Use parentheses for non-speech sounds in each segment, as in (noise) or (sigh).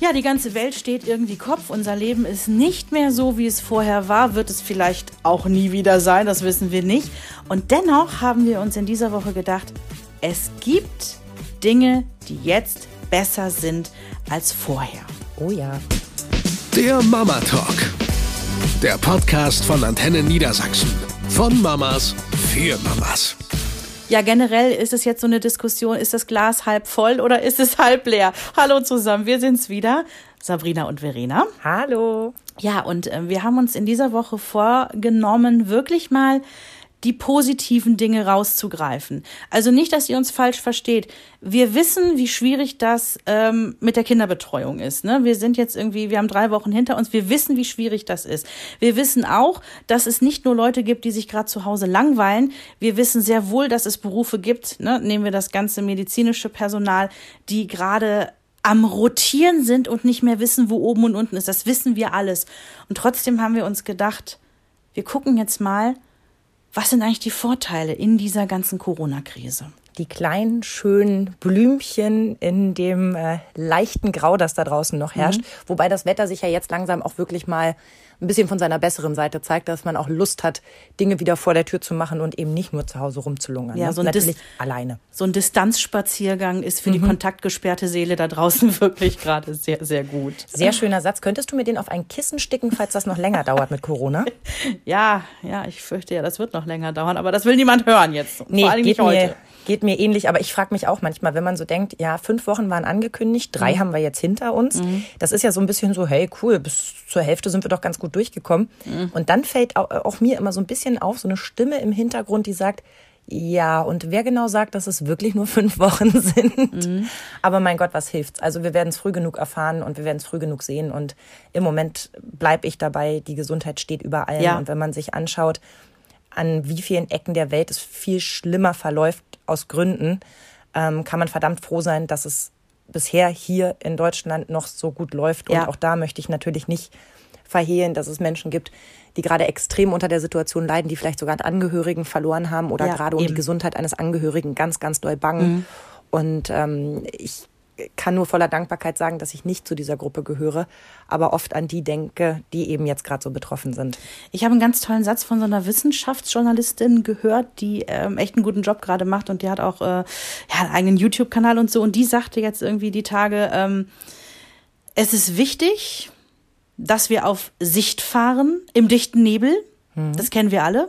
Ja, die ganze Welt steht irgendwie Kopf. Unser Leben ist nicht mehr so, wie es vorher war. Wird es vielleicht auch nie wieder sein, das wissen wir nicht. Und dennoch haben wir uns in dieser Woche gedacht, es gibt Dinge, die jetzt besser sind als vorher. Oh ja. Der Mama Talk. Der Podcast von Antenne Niedersachsen. Von Mamas für Mamas. Ja, generell ist es jetzt so eine Diskussion, ist das Glas halb voll oder ist es halb leer? Hallo zusammen, wir sind's wieder, Sabrina und Verena. Hallo. Ja, und äh, wir haben uns in dieser Woche vorgenommen, wirklich mal die positiven Dinge rauszugreifen. Also nicht, dass ihr uns falsch versteht. Wir wissen, wie schwierig das ähm, mit der Kinderbetreuung ist. Ne? Wir sind jetzt irgendwie, wir haben drei Wochen hinter uns. Wir wissen, wie schwierig das ist. Wir wissen auch, dass es nicht nur Leute gibt, die sich gerade zu Hause langweilen. Wir wissen sehr wohl, dass es Berufe gibt. Ne? Nehmen wir das ganze medizinische Personal, die gerade am Rotieren sind und nicht mehr wissen, wo oben und unten ist. Das wissen wir alles. Und trotzdem haben wir uns gedacht, wir gucken jetzt mal, was sind eigentlich die Vorteile in dieser ganzen Corona-Krise? Die kleinen, schönen Blümchen in dem äh, leichten Grau, das da draußen noch herrscht. Mhm. Wobei das Wetter sich ja jetzt langsam auch wirklich mal ein bisschen von seiner besseren Seite zeigt, dass man auch Lust hat, Dinge wieder vor der Tür zu machen und eben nicht nur zu Hause rumzulungern. Ja, ne? so ein Natürlich Dis alleine. So ein Distanzspaziergang ist für mhm. die kontaktgesperrte Seele da draußen (laughs) wirklich gerade sehr, sehr gut. Sehr schöner Satz. Könntest du mir den auf ein Kissen sticken, falls das noch länger dauert mit Corona? (laughs) ja, ja, ich fürchte ja, das wird noch länger dauern, aber das will niemand hören jetzt. Nee, Vor allem geht nicht heute. Mir Geht mir ähnlich, aber ich frage mich auch manchmal, wenn man so denkt, ja, fünf Wochen waren angekündigt, drei mhm. haben wir jetzt hinter uns. Mhm. Das ist ja so ein bisschen so, hey, cool, bis zur Hälfte sind wir doch ganz gut durchgekommen. Mhm. Und dann fällt auch, auch mir immer so ein bisschen auf, so eine Stimme im Hintergrund, die sagt, ja, und wer genau sagt, dass es wirklich nur fünf Wochen (laughs) sind? Mhm. Aber mein Gott, was hilft's? Also wir werden es früh genug erfahren und wir werden es früh genug sehen. Und im Moment bleibe ich dabei, die Gesundheit steht über allem. Ja. Und wenn man sich anschaut, an wie vielen Ecken der Welt es viel schlimmer verläuft aus Gründen, ähm, kann man verdammt froh sein, dass es bisher hier in Deutschland noch so gut läuft. Ja. Und auch da möchte ich natürlich nicht verhehlen, dass es Menschen gibt, die gerade extrem unter der Situation leiden, die vielleicht sogar einen Angehörigen verloren haben oder ja, gerade um eben. die Gesundheit eines Angehörigen ganz, ganz doll bangen. Mhm. Und ähm, ich kann nur voller Dankbarkeit sagen, dass ich nicht zu dieser Gruppe gehöre, aber oft an die denke, die eben jetzt gerade so betroffen sind. Ich habe einen ganz tollen Satz von so einer Wissenschaftsjournalistin gehört, die ähm, echt einen guten Job gerade macht und die hat auch äh, ja, einen eigenen YouTube-Kanal und so und die sagte jetzt irgendwie die Tage, ähm, es ist wichtig, dass wir auf Sicht fahren im dichten Nebel. Mhm. Das kennen wir alle.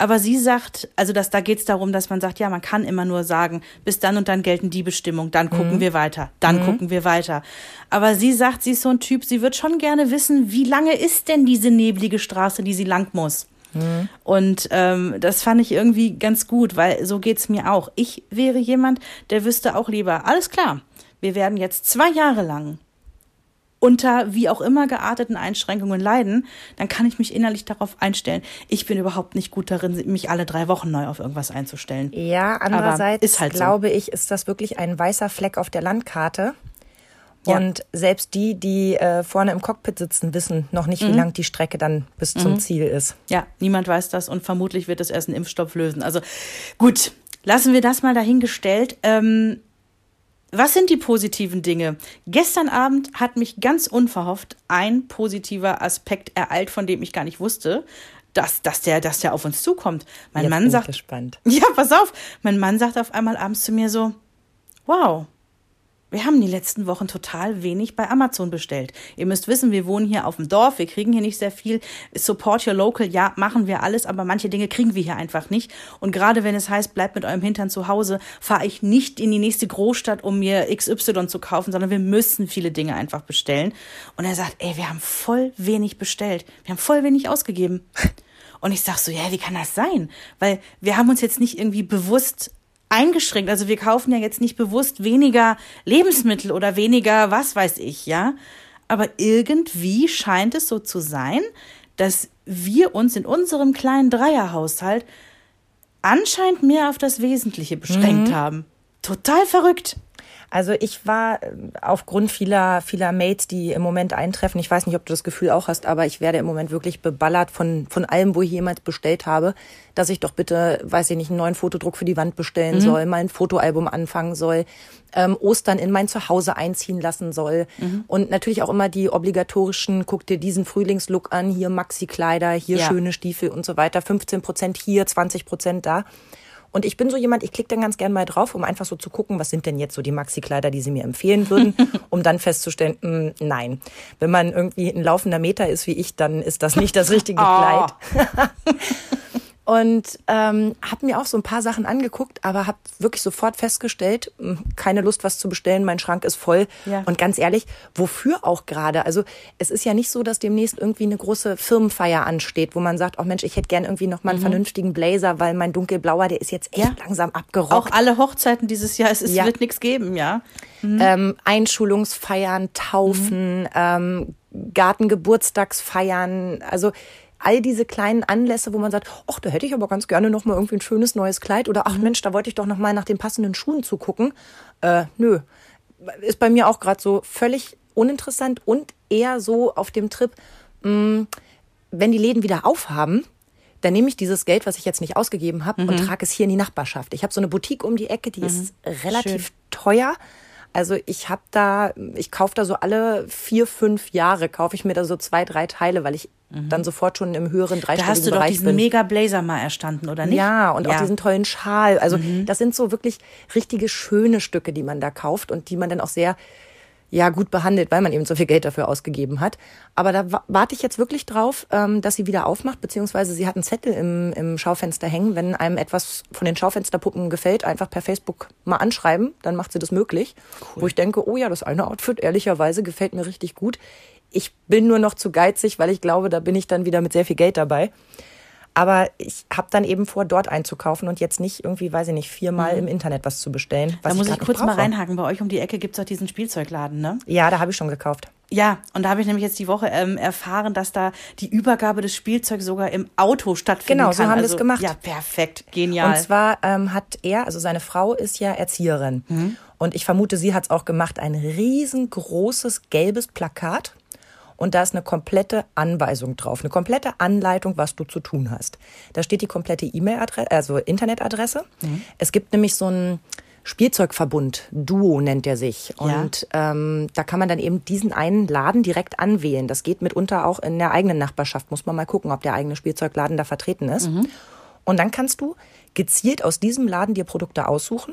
Aber sie sagt, also dass, da geht es darum, dass man sagt, ja, man kann immer nur sagen, bis dann und dann gelten die Bestimmungen, dann gucken mhm. wir weiter, dann mhm. gucken wir weiter. Aber sie sagt, sie ist so ein Typ, sie wird schon gerne wissen, wie lange ist denn diese neblige Straße, die sie lang muss. Mhm. Und ähm, das fand ich irgendwie ganz gut, weil so geht's mir auch. Ich wäre jemand, der wüsste auch lieber, alles klar, wir werden jetzt zwei Jahre lang unter wie auch immer gearteten Einschränkungen leiden, dann kann ich mich innerlich darauf einstellen. Ich bin überhaupt nicht gut darin, mich alle drei Wochen neu auf irgendwas einzustellen. Ja, andererseits halt glaube so. ich, ist das wirklich ein weißer Fleck auf der Landkarte. Ja. Und selbst die, die äh, vorne im Cockpit sitzen, wissen noch nicht, wie mhm. lang die Strecke dann bis mhm. zum Ziel ist. Ja, niemand weiß das und vermutlich wird es erst ein Impfstoff lösen. Also gut, lassen wir das mal dahingestellt. Ähm, was sind die positiven Dinge? Gestern Abend hat mich ganz unverhofft ein positiver Aspekt ereilt, von dem ich gar nicht wusste, dass, dass, der, dass der auf uns zukommt. Mein Jetzt Mann sagt. Gespannt. (laughs) Ja, pass auf. Mein Mann sagt auf einmal abends zu mir so: Wow, wir haben die letzten Wochen total wenig bei Amazon bestellt. Ihr müsst wissen, wir wohnen hier auf dem Dorf, wir kriegen hier nicht sehr viel. Support your local, ja, machen wir alles, aber manche Dinge kriegen wir hier einfach nicht. Und gerade wenn es heißt, bleibt mit eurem Hintern zu Hause, fahre ich nicht in die nächste Großstadt, um mir XY zu kaufen, sondern wir müssen viele Dinge einfach bestellen. Und er sagt, ey, wir haben voll wenig bestellt. Wir haben voll wenig ausgegeben. (laughs) Und ich sag so, ja, wie kann das sein? Weil wir haben uns jetzt nicht irgendwie bewusst eingeschränkt. Also wir kaufen ja jetzt nicht bewusst weniger Lebensmittel oder weniger was weiß ich, ja. Aber irgendwie scheint es so zu sein, dass wir uns in unserem kleinen Dreierhaushalt anscheinend mehr auf das Wesentliche beschränkt mhm. haben. Total verrückt. Also ich war äh, aufgrund vieler, vieler Mates, die im Moment eintreffen, ich weiß nicht, ob du das Gefühl auch hast, aber ich werde im Moment wirklich beballert von, von allem, wo ich jemand bestellt habe, dass ich doch bitte, weiß ich nicht, einen neuen Fotodruck für die Wand bestellen mhm. soll, mein Fotoalbum anfangen soll, ähm, Ostern in mein Zuhause einziehen lassen soll. Mhm. Und natürlich auch immer die obligatorischen, guck dir diesen Frühlingslook an, hier Maxi-Kleider, hier ja. schöne Stiefel und so weiter, 15 Prozent hier, 20 Prozent da. Und ich bin so jemand, ich klicke dann ganz gern mal drauf, um einfach so zu gucken, was sind denn jetzt so die Maxi-Kleider, die sie mir empfehlen würden, (laughs) um dann festzustellen, mh, hm, nein. Wenn man irgendwie ein laufender Meter ist wie ich, dann ist das nicht das richtige oh. Kleid. (laughs) und ähm, habe mir auch so ein paar Sachen angeguckt, aber habe wirklich sofort festgestellt, hm, keine Lust, was zu bestellen, mein Schrank ist voll. Ja. Und ganz ehrlich, wofür auch gerade? Also es ist ja nicht so, dass demnächst irgendwie eine große Firmenfeier ansteht, wo man sagt, oh Mensch, ich hätte gern irgendwie noch mal einen mhm. vernünftigen Blazer, weil mein dunkelblauer, der ist jetzt echt ja. langsam abgerockt. Auch alle Hochzeiten dieses Jahr, es, es ja. wird nichts geben, ja. Mhm. Ähm, Einschulungsfeiern, Taufen, mhm. ähm, Gartengeburtstagsfeiern, also all diese kleinen Anlässe, wo man sagt, ach, da hätte ich aber ganz gerne noch mal irgendwie ein schönes neues Kleid oder ach. Mensch, da wollte ich doch noch mal nach den passenden Schuhen zugucken. Äh, nö, ist bei mir auch gerade so völlig uninteressant und eher so auf dem Trip, mh, mm, wenn die Läden wieder aufhaben, dann nehme ich dieses Geld, was ich jetzt nicht ausgegeben habe, mhm. und trage es hier in die Nachbarschaft. Ich habe so eine Boutique um die Ecke, die mhm. ist relativ Schön. teuer. Also ich habe da, ich kaufe da so alle vier, fünf Jahre, kaufe ich mir da so zwei, drei Teile, weil ich mhm. dann sofort schon im höheren dreistelligen Bereich bin. Da hast du doch diesen bin. mega Blazer mal erstanden, oder nicht? Ja, und ja. auch diesen tollen Schal. Also mhm. das sind so wirklich richtige schöne Stücke, die man da kauft und die man dann auch sehr ja gut behandelt, weil man eben so viel Geld dafür ausgegeben hat. Aber da warte ich jetzt wirklich drauf, ähm, dass sie wieder aufmacht, beziehungsweise sie hat einen Zettel im, im Schaufenster hängen. Wenn einem etwas von den Schaufensterpuppen gefällt, einfach per Facebook mal anschreiben, dann macht sie das möglich. Cool. Wo ich denke, oh ja, das eine Outfit, ehrlicherweise, gefällt mir richtig gut. Ich bin nur noch zu geizig, weil ich glaube, da bin ich dann wieder mit sehr viel Geld dabei. Aber ich habe dann eben vor, dort einzukaufen und jetzt nicht irgendwie, weiß ich nicht, viermal mhm. im Internet was zu bestellen. da muss ich, ich kurz mal reinhaken. Bei euch um die Ecke gibt es doch diesen Spielzeugladen, ne? Ja, da habe ich schon gekauft. Ja, und da habe ich nämlich jetzt die Woche ähm, erfahren, dass da die Übergabe des Spielzeugs sogar im Auto stattfindet. genau, kann. So haben wir also, es gemacht. Ja, perfekt, genial. Und zwar ähm, hat er, also seine Frau ist ja Erzieherin. Mhm. Und ich vermute, sie hat es auch gemacht, ein riesengroßes gelbes Plakat und da ist eine komplette Anweisung drauf, eine komplette Anleitung, was du zu tun hast. Da steht die komplette E-Mail-Adresse, also Internetadresse. Mhm. Es gibt nämlich so einen Spielzeugverbund, Duo nennt er sich. Und ja. ähm, da kann man dann eben diesen einen Laden direkt anwählen. Das geht mitunter auch in der eigenen Nachbarschaft. Muss man mal gucken, ob der eigene Spielzeugladen da vertreten ist. Mhm. Und dann kannst du gezielt aus diesem Laden dir Produkte aussuchen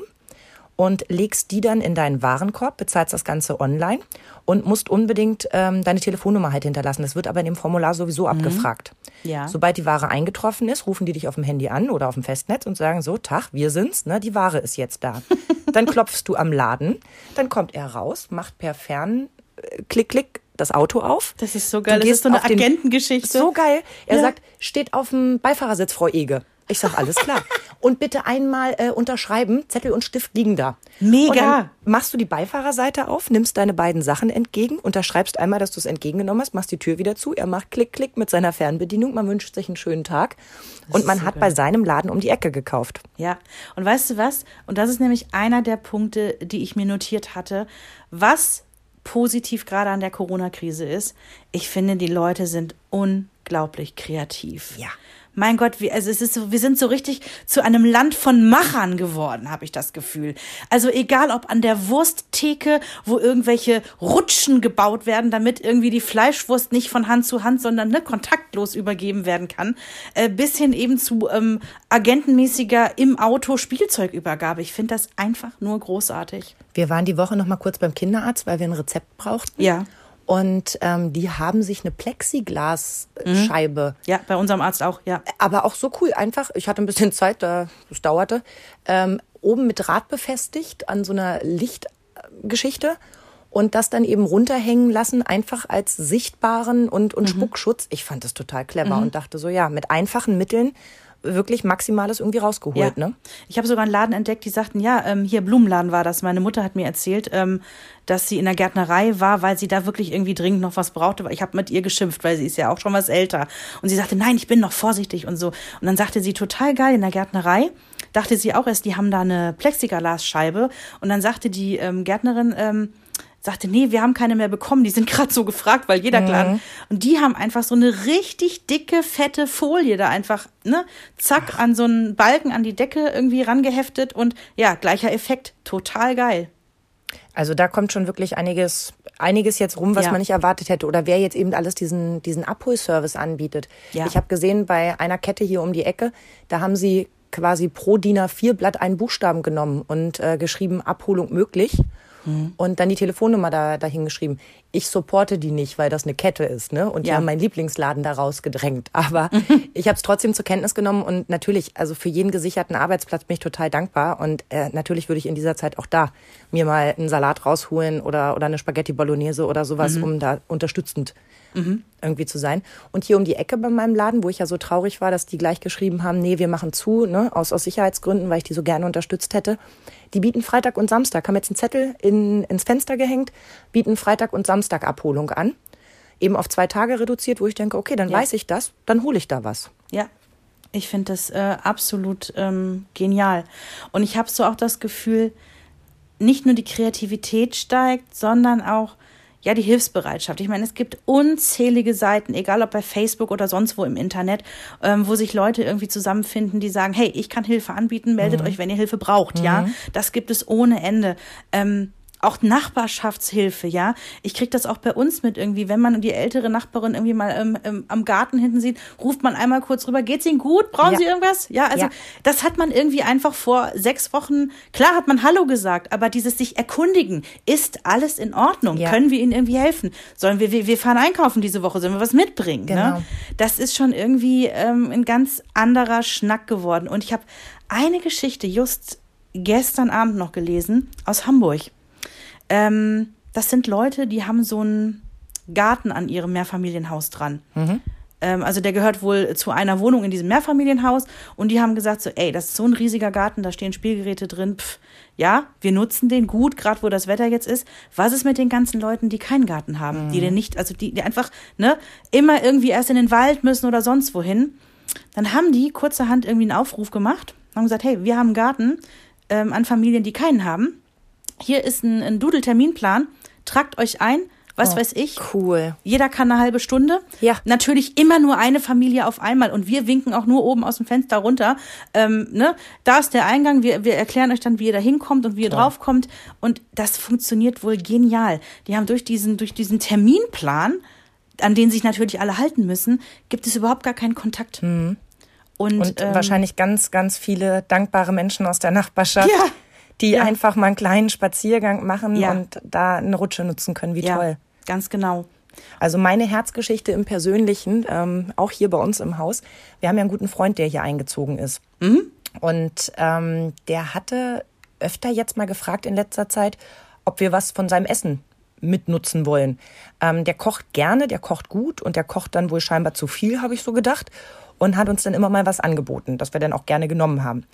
und legst die dann in deinen Warenkorb, bezahlst das Ganze online und musst unbedingt ähm, deine Telefonnummer halt hinterlassen. Das wird aber in dem Formular sowieso mhm. abgefragt. Ja. Sobald die Ware eingetroffen ist, rufen die dich auf dem Handy an oder auf dem Festnetz und sagen so, Tag, wir sind's, ne, die Ware ist jetzt da. (laughs) dann klopfst du am Laden, dann kommt er raus, macht per Fern, äh, klick, klick, das Auto auf. Das ist so geil. Das ist so eine Agentengeschichte. So geil. Er ja. sagt, steht auf dem Beifahrersitz, Frau Ege. Ich sag, alles klar. Und bitte einmal äh, unterschreiben, Zettel und Stift liegen da. Mega. machst du die Beifahrerseite auf, nimmst deine beiden Sachen entgegen, unterschreibst einmal, dass du es entgegengenommen hast, machst die Tür wieder zu, er macht Klick, Klick mit seiner Fernbedienung, man wünscht sich einen schönen Tag. Und man hat bei seinem Laden um die Ecke gekauft. Ja, und weißt du was? Und das ist nämlich einer der Punkte, die ich mir notiert hatte. Was positiv gerade an der Corona-Krise ist, ich finde, die Leute sind unglaublich kreativ. Ja mein Gott, wir, also es ist so, wir sind so richtig zu einem Land von Machern geworden, habe ich das Gefühl. Also egal ob an der Wursttheke, wo irgendwelche Rutschen gebaut werden, damit irgendwie die Fleischwurst nicht von Hand zu Hand, sondern ne, kontaktlos übergeben werden kann, äh, bis hin eben zu ähm, agentenmäßiger im Auto Spielzeugübergabe. Ich finde das einfach nur großartig. Wir waren die Woche noch mal kurz beim Kinderarzt, weil wir ein Rezept brauchten. Ja. Und ähm, die haben sich eine Plexiglasscheibe. Mhm. Ja, bei unserem Arzt auch, ja. Aber auch so cool, einfach. Ich hatte ein bisschen Zeit, da es dauerte. Ähm, oben mit Draht befestigt an so einer Lichtgeschichte und das dann eben runterhängen lassen, einfach als sichtbaren und, und mhm. Spuckschutz. Ich fand das total clever mhm. und dachte so, ja, mit einfachen Mitteln wirklich Maximales irgendwie rausgeholt. Ja. Ne? Ich habe sogar einen Laden entdeckt, die sagten, ja, ähm, hier Blumenladen war das. Meine Mutter hat mir erzählt, ähm, dass sie in der Gärtnerei war, weil sie da wirklich irgendwie dringend noch was brauchte. Ich habe mit ihr geschimpft, weil sie ist ja auch schon was älter. Und sie sagte, nein, ich bin noch vorsichtig und so. Und dann sagte sie, total geil in der Gärtnerei dachte sie auch erst, die haben da eine Plexiglasscheibe. Und dann sagte die ähm, Gärtnerin, ähm, sagte, nee, wir haben keine mehr bekommen, die sind gerade so gefragt, weil jeder klar. Mhm. Und die haben einfach so eine richtig dicke, fette Folie da einfach, ne, zack, an so einen Balken an die Decke irgendwie rangeheftet und ja, gleicher Effekt, total geil. Also da kommt schon wirklich einiges, einiges jetzt rum, was Ja. man nicht erwartet hätte. Oder wer jetzt eben alles diesen, diesen Abholservice anbietet. Ja. Ich habe gesehen, bei einer Kette hier um die Ecke, da haben sie quasi pro DIN A4 Blatt einen Buchstaben genommen und äh, geschrieben, Abholung möglich. Mhm. Und dann die Telefonnummer da, dahin geschrieben. Ich supporte die nicht, weil das eine Kette ist, ne? Und die Ja. haben meinen Lieblingsladen da rausgedrängt. (laughs) Aber ich habe es trotzdem zur Kenntnis genommen und natürlich, also für jeden gesicherten Arbeitsplatz bin ich total dankbar. Und äh, natürlich würde ich in dieser Zeit auch da mir mal einen Salat rausholen oder, oder eine Spaghetti Bolognese oder sowas, um da unterstützend irgendwie zu sein. Und hier um die Ecke bei meinem Laden, wo ich ja so traurig war, dass die gleich geschrieben haben, nee, wir machen zu, ne, aus, aus Sicherheitsgründen, weil ich die so gerne unterstützt hätte. Die bieten Freitag und Samstag, haben jetzt einen Zettel in, ins Fenster gehängt, bieten Freitag und Samstag Abholung an. Eben auf zwei Tage reduziert, wo ich denke, okay, dann Ja. weiß ich das, dann hole ich da was. Ja, ich finde das äh, absolut ähm, genial. Und ich habe so auch das Gefühl, nicht nur die Kreativität steigt, sondern auch ja die Hilfsbereitschaft. Ich meine, es gibt unzählige Seiten, egal ob bei Facebook oder sonst wo im Internet, ähm, wo sich Leute irgendwie zusammenfinden, die sagen, hey, ich kann Hilfe anbieten, meldet euch, wenn ihr Hilfe braucht. Ja, das gibt es ohne Ende. Ähm, auch Nachbarschaftshilfe, ja. Ich krieg das auch bei uns mit irgendwie, wenn man die ältere Nachbarin irgendwie mal ähm, ähm, am Garten hinten sieht, ruft man einmal kurz rüber, geht's Ihnen gut? Brauchen Ja. Sie irgendwas? Ja, also Ja. das hat man irgendwie einfach vor sechs Wochen, klar hat man Hallo gesagt, aber dieses sich erkundigen, ist alles in Ordnung? Ja. Können wir Ihnen irgendwie helfen? Sollen wir, wir, wir fahren einkaufen diese Woche, sollen wir was mitbringen? Genau. Ne? Das ist schon irgendwie ähm, ein ganz anderer Schnack geworden. Und ich habe eine Geschichte just gestern Abend noch gelesen aus Hamburg. Ähm, das sind Leute, die haben so einen Garten an ihrem Mehrfamilienhaus dran. Ähm, also der gehört wohl zu einer Wohnung in diesem Mehrfamilienhaus und die haben gesagt so, ey, das ist so ein riesiger Garten, da stehen Spielgeräte drin. Pff, ja, wir nutzen den gut, gerade wo das Wetter jetzt ist. Was ist mit den ganzen Leuten, die keinen Garten haben, die den nicht, also die, die einfach ne, immer irgendwie erst in den Wald müssen oder sonst wohin? Dann haben die kurzerhand irgendwie einen Aufruf gemacht, haben gesagt, hey, wir haben einen Garten ähm, an Familien, die keinen haben. Hier ist ein, ein Doodle-Terminplan. Tragt euch ein. Was weiß ich. Cool. Jeder kann eine halbe Stunde. Ja. Natürlich immer nur eine Familie auf einmal. Und wir winken auch nur oben aus dem Fenster runter. Ähm, ne? Da ist der Eingang. Wir, wir erklären euch dann, wie ihr da hinkommt und wie ihr draufkommt. Und das funktioniert wohl genial. Die haben durch diesen, durch diesen Terminplan, an den sich natürlich alle halten müssen, gibt es überhaupt gar keinen Kontakt. Und, Und ähm, wahrscheinlich ganz, ganz viele dankbare Menschen aus der Nachbarschaft, Ja. Die Ja. einfach mal einen kleinen Spaziergang machen Ja. und da eine Rutsche nutzen können. Wie ja, toll. ganz genau. Also meine Herzgeschichte im Persönlichen, ähm, auch hier bei uns im Haus. Wir haben ja einen guten Freund, der hier eingezogen ist. Und ähm, der hatte öfter jetzt mal gefragt in letzter Zeit, ob wir was von seinem Essen mitnutzen wollen. Ähm, der kocht gerne, der kocht gut und der kocht dann wohl scheinbar zu viel, habe ich so gedacht. Und hat uns dann immer mal was angeboten, das wir dann auch gerne genommen haben.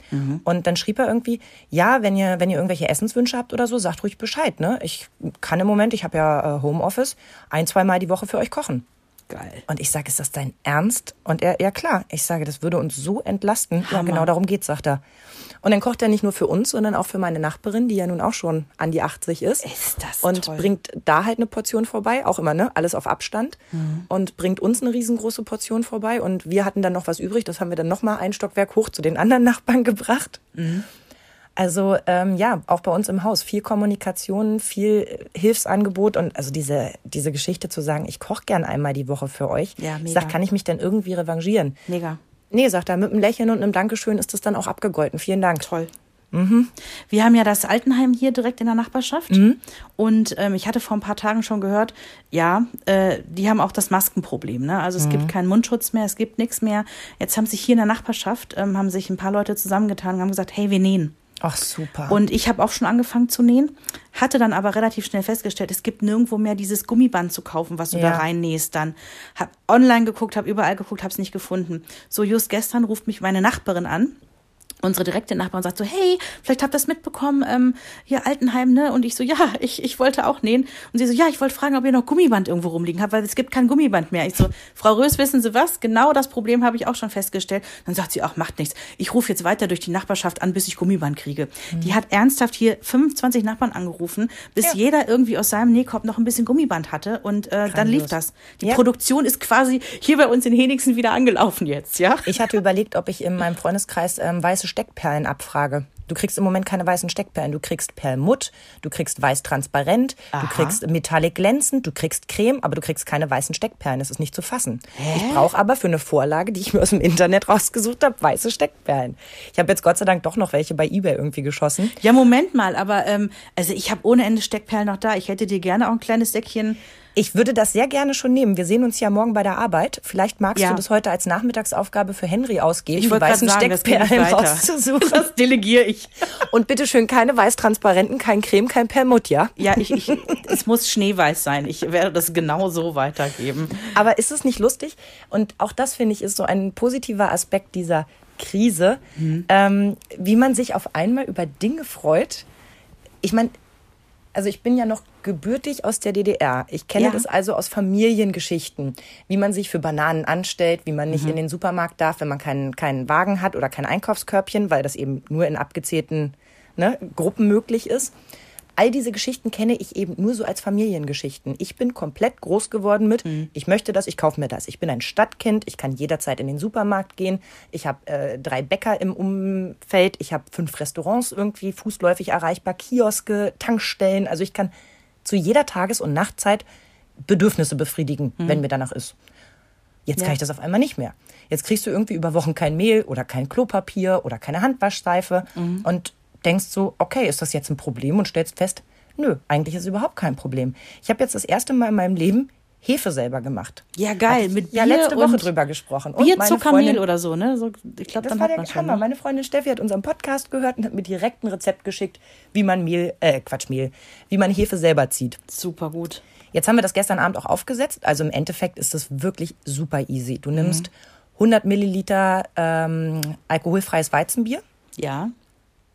Und dann schrieb er irgendwie, ja, wenn ihr, wenn ihr irgendwelche Essenswünsche habt oder so, sagt ruhig Bescheid. Ne? Ich kann im Moment, ich habe ja äh, Homeoffice, ein, zweimal die Woche für euch kochen. Geil. Und ich sage, ist das dein Ernst? Und er, ja klar, ich sage, das würde uns so entlasten. Ja, Hammer. genau darum geht's, sagt er. Und dann kocht er nicht nur für uns, sondern auch für meine Nachbarin, die ja nun auch schon an die 80 ist. Ist das Und toll. bringt da halt eine Portion vorbei, auch immer, ne? Alles auf Abstand. Mhm. Und bringt uns eine riesengroße Portion vorbei. Und wir hatten dann noch was übrig, das haben wir dann nochmal ein Stockwerk hoch zu den anderen Nachbarn (laughs) gebracht. Mhm. Also ähm, ja, auch bei uns im Haus viel Kommunikation, viel Hilfsangebot und also diese diese Geschichte zu sagen, ich koche gern einmal die Woche für euch. Ja, Ich mega. sag, kann ich mich denn irgendwie revanchieren? Mega. Nee, sagt er, mit einem Lächeln und einem Dankeschön ist das dann auch abgegolten. Vielen Dank. Toll. Wir haben ja das Altenheim hier direkt in der Nachbarschaft. Und ähm, ich hatte vor ein paar Tagen schon gehört, ja, äh, die haben auch das Maskenproblem. Ne? Also es gibt keinen Mundschutz mehr, es gibt nichts mehr. Jetzt haben sich hier in der Nachbarschaft, ähm, haben sich ein paar Leute zusammengetan und haben gesagt, hey, wir nähen. Ach super. Und ich habe auch schon angefangen zu nähen, hatte dann aber relativ schnell festgestellt, es gibt nirgendwo mehr dieses Gummiband zu kaufen, was du Ja. da reinnähst dann. Hab online geguckt, habe überall geguckt, habe es nicht gefunden. So just gestern ruft mich meine Nachbarin an unsere direkte Nachbarin sagt so, hey, vielleicht habt ihr das mitbekommen, ähm, hier Altenheim, ne? Und ich so, ja, (laughs) ich, ich wollte auch nähen. Und sie so, ja, ich wollte fragen, ob ihr noch Gummiband irgendwo rumliegen habt, weil es gibt kein Gummiband mehr. Ich so, Frau Rös, wissen Sie was? Genau das Problem habe ich auch schon festgestellt. Dann sagt sie, ach, macht nichts. Ich rufe jetzt weiter durch die Nachbarschaft an, bis ich Gummiband kriege. Mhm. Die hat ernsthaft hier 25 Nachbarn angerufen, bis ja. jeder irgendwie aus seinem Nähkorb noch ein bisschen Gummiband hatte und äh, dann lief das. Die ja. Produktion ist quasi hier bei uns in Henigsen wieder angelaufen jetzt, ja? Ich hatte überlegt, ob ich in meinem Freundeskreis ähm, weiße Steckperlenabfrage. Du kriegst im Moment keine weißen Steckperlen. Du kriegst Perlmutt, du kriegst weiß transparent, Aha. du kriegst Metallic glänzend, du kriegst Creme, aber du kriegst keine weißen Steckperlen. Das ist nicht zu fassen. Hä? Ich brauche aber für eine Vorlage, die ich mir aus dem Internet rausgesucht habe, weiße Steckperlen. Ich habe jetzt Gott sei Dank doch noch welche bei eBay irgendwie geschossen. Ja, Moment mal, aber ähm, also ich habe ohne Ende Steckperlen noch da. Ich hätte dir gerne auch ein kleines Säckchen ich würde das sehr gerne schon nehmen. Wir sehen uns ja morgen bei der Arbeit. Vielleicht magst ja. du das heute als Nachmittagsaufgabe für Henry ausgeben, ich die weißen sagen, Steckperlen rauszusuchen. (laughs) Das delegiere ich. Und bitteschön keine weiß-transparenten, kein Creme, kein Permut, ja? Ja, ich, ich, es muss schneeweiß sein. Ich werde das genau so weitergeben. Aber ist es nicht lustig? Und auch das, finde ich, ist so ein positiver Aspekt dieser Krise, mhm. ähm, wie man sich auf einmal über Dinge freut. Ich meine, also ich bin ja noch gebürtig aus der DDR. Ich kenne ja. das also aus Familiengeschichten, wie man sich für Bananen anstellt, wie man nicht mhm. in den Supermarkt darf, wenn man keinen, keinen Wagen hat oder kein Einkaufskörbchen, weil das eben nur in abgezählten ne, Gruppen möglich ist. All diese Geschichten kenne ich eben nur so als Familiengeschichten. Ich bin komplett groß geworden mit, mhm. ich möchte das, ich kaufe mir das. Ich bin ein Stadtkind, ich kann jederzeit in den Supermarkt gehen. Ich habe äh, drei Bäcker im Umfeld, ich habe fünf Restaurants irgendwie fußläufig erreichbar, Kioske, Tankstellen. Also ich kann zu jeder Tages- und Nachtzeit Bedürfnisse befriedigen, mhm. wenn mir danach ist. Jetzt ja. kann ich das auf einmal nicht mehr. Jetzt kriegst du irgendwie über Wochen kein Mehl oder kein Klopapier oder keine Handwaschseife mhm. und denkst so, okay, ist das jetzt ein Problem und stellst fest, nö, eigentlich ist es überhaupt kein Problem. Ich habe jetzt das erste Mal in meinem Leben Hefe selber gemacht. Ja, geil. Mit Bier ja, letzte Woche drüber gesprochen. Und Bier, Zuckermehl oder so, ne? So, ich glaube, das war der Hammer. Ne? Meine Freundin Steffi hat unseren Podcast gehört und hat mir direkt ein Rezept geschickt, wie man Mehl, äh, Quatsch, Mehl, wie man Hefe selber zieht. Super gut. Jetzt haben wir das gestern Abend auch aufgesetzt. Also im Endeffekt ist das wirklich super easy. Du nimmst mhm. 100 Milliliter ähm, alkoholfreies Weizenbier. Ja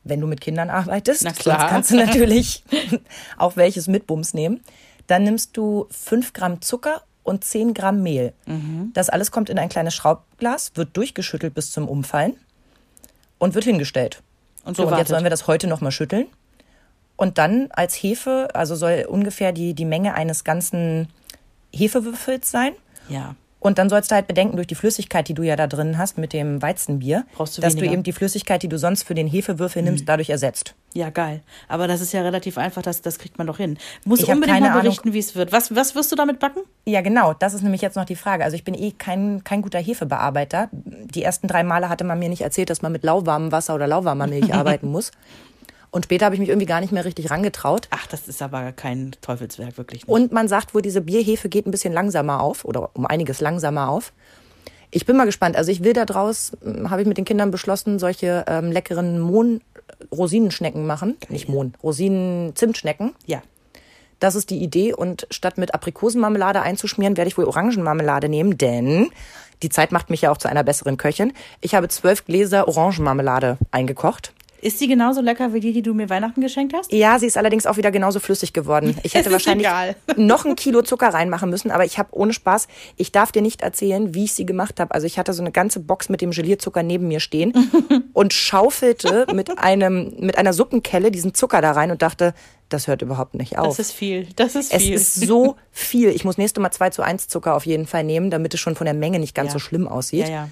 wenn du mit Kindern arbeitest. Na klar. Sonst kannst du (laughs) natürlich (laughs) auch welches mit Bums nehmen. Dann nimmst du 5 Gramm Zucker und 10 Gramm Mehl. Mhm. Das alles kommt in ein kleines Schraubglas, wird durchgeschüttelt bis zum Umfallen und wird hingestellt. Und, so, und jetzt sollen wir das heute nochmal schütteln. Und dann als Hefe, also soll ungefähr die, die Menge eines ganzen Hefewürfels sein. Ja. Und dann sollst du halt bedenken, durch die Flüssigkeit, die du ja da drin hast mit dem Weizenbier, Brauchst du dass weniger. du eben die Flüssigkeit, die du sonst für den Hefewürfel nimmst, mhm. dadurch ersetzt. Ja, geil. Aber das ist ja relativ einfach, das, das kriegt man doch hin. Muss ich unbedingt mal berichten, wie es wird. Was, was wirst du damit backen? Ja, genau. Das ist nämlich jetzt noch die Frage. Also ich bin eh kein, kein guter Hefebearbeiter. Die ersten drei Male hatte man mir nicht erzählt, dass man mit lauwarmem Wasser oder lauwarmer Milch (laughs) arbeiten muss. Und später habe ich mich irgendwie gar nicht mehr richtig rangetraut. Ach, das ist aber kein Teufelswerk, wirklich nicht. Und man sagt wohl, diese Bierhefe geht ein bisschen langsamer auf oder um einiges langsamer auf. Ich bin mal gespannt. Also ich will da draus, hm, habe ich mit den Kindern beschlossen, solche ähm, leckeren Mohn-Rosinenschnecken machen. Geil. Nicht Mohn, Rosinen-Zimtschnecken. Ja. Das ist die Idee. Und statt mit Aprikosenmarmelade einzuschmieren, werde ich wohl Orangenmarmelade nehmen, denn die Zeit macht mich ja auch zu einer besseren Köchin. Ich habe zwölf Gläser Orangenmarmelade eingekocht. Ist sie genauso lecker wie die, die du mir Weihnachten geschenkt hast? Ja, sie ist allerdings auch wieder genauso flüssig geworden. Ich (laughs) hätte wahrscheinlich egal. (laughs) (laughs) noch ein Kilo Zucker reinmachen müssen, aber ich habe ohne Spaß, ich darf dir nicht erzählen, wie ich sie gemacht habe. Also ich hatte so eine ganze Box mit dem Gelierzucker neben mir stehen und schaufelte mit einem mit einer Suppenkelle diesen Zucker da rein und dachte, das hört überhaupt nicht auf. Das ist viel. Das ist viel. Es ist so viel. Ich muss nächstes Mal 2 zu 1 Zucker auf jeden Fall nehmen, damit es schon von der Menge nicht ganz ja. so schlimm aussieht. Ja, ja.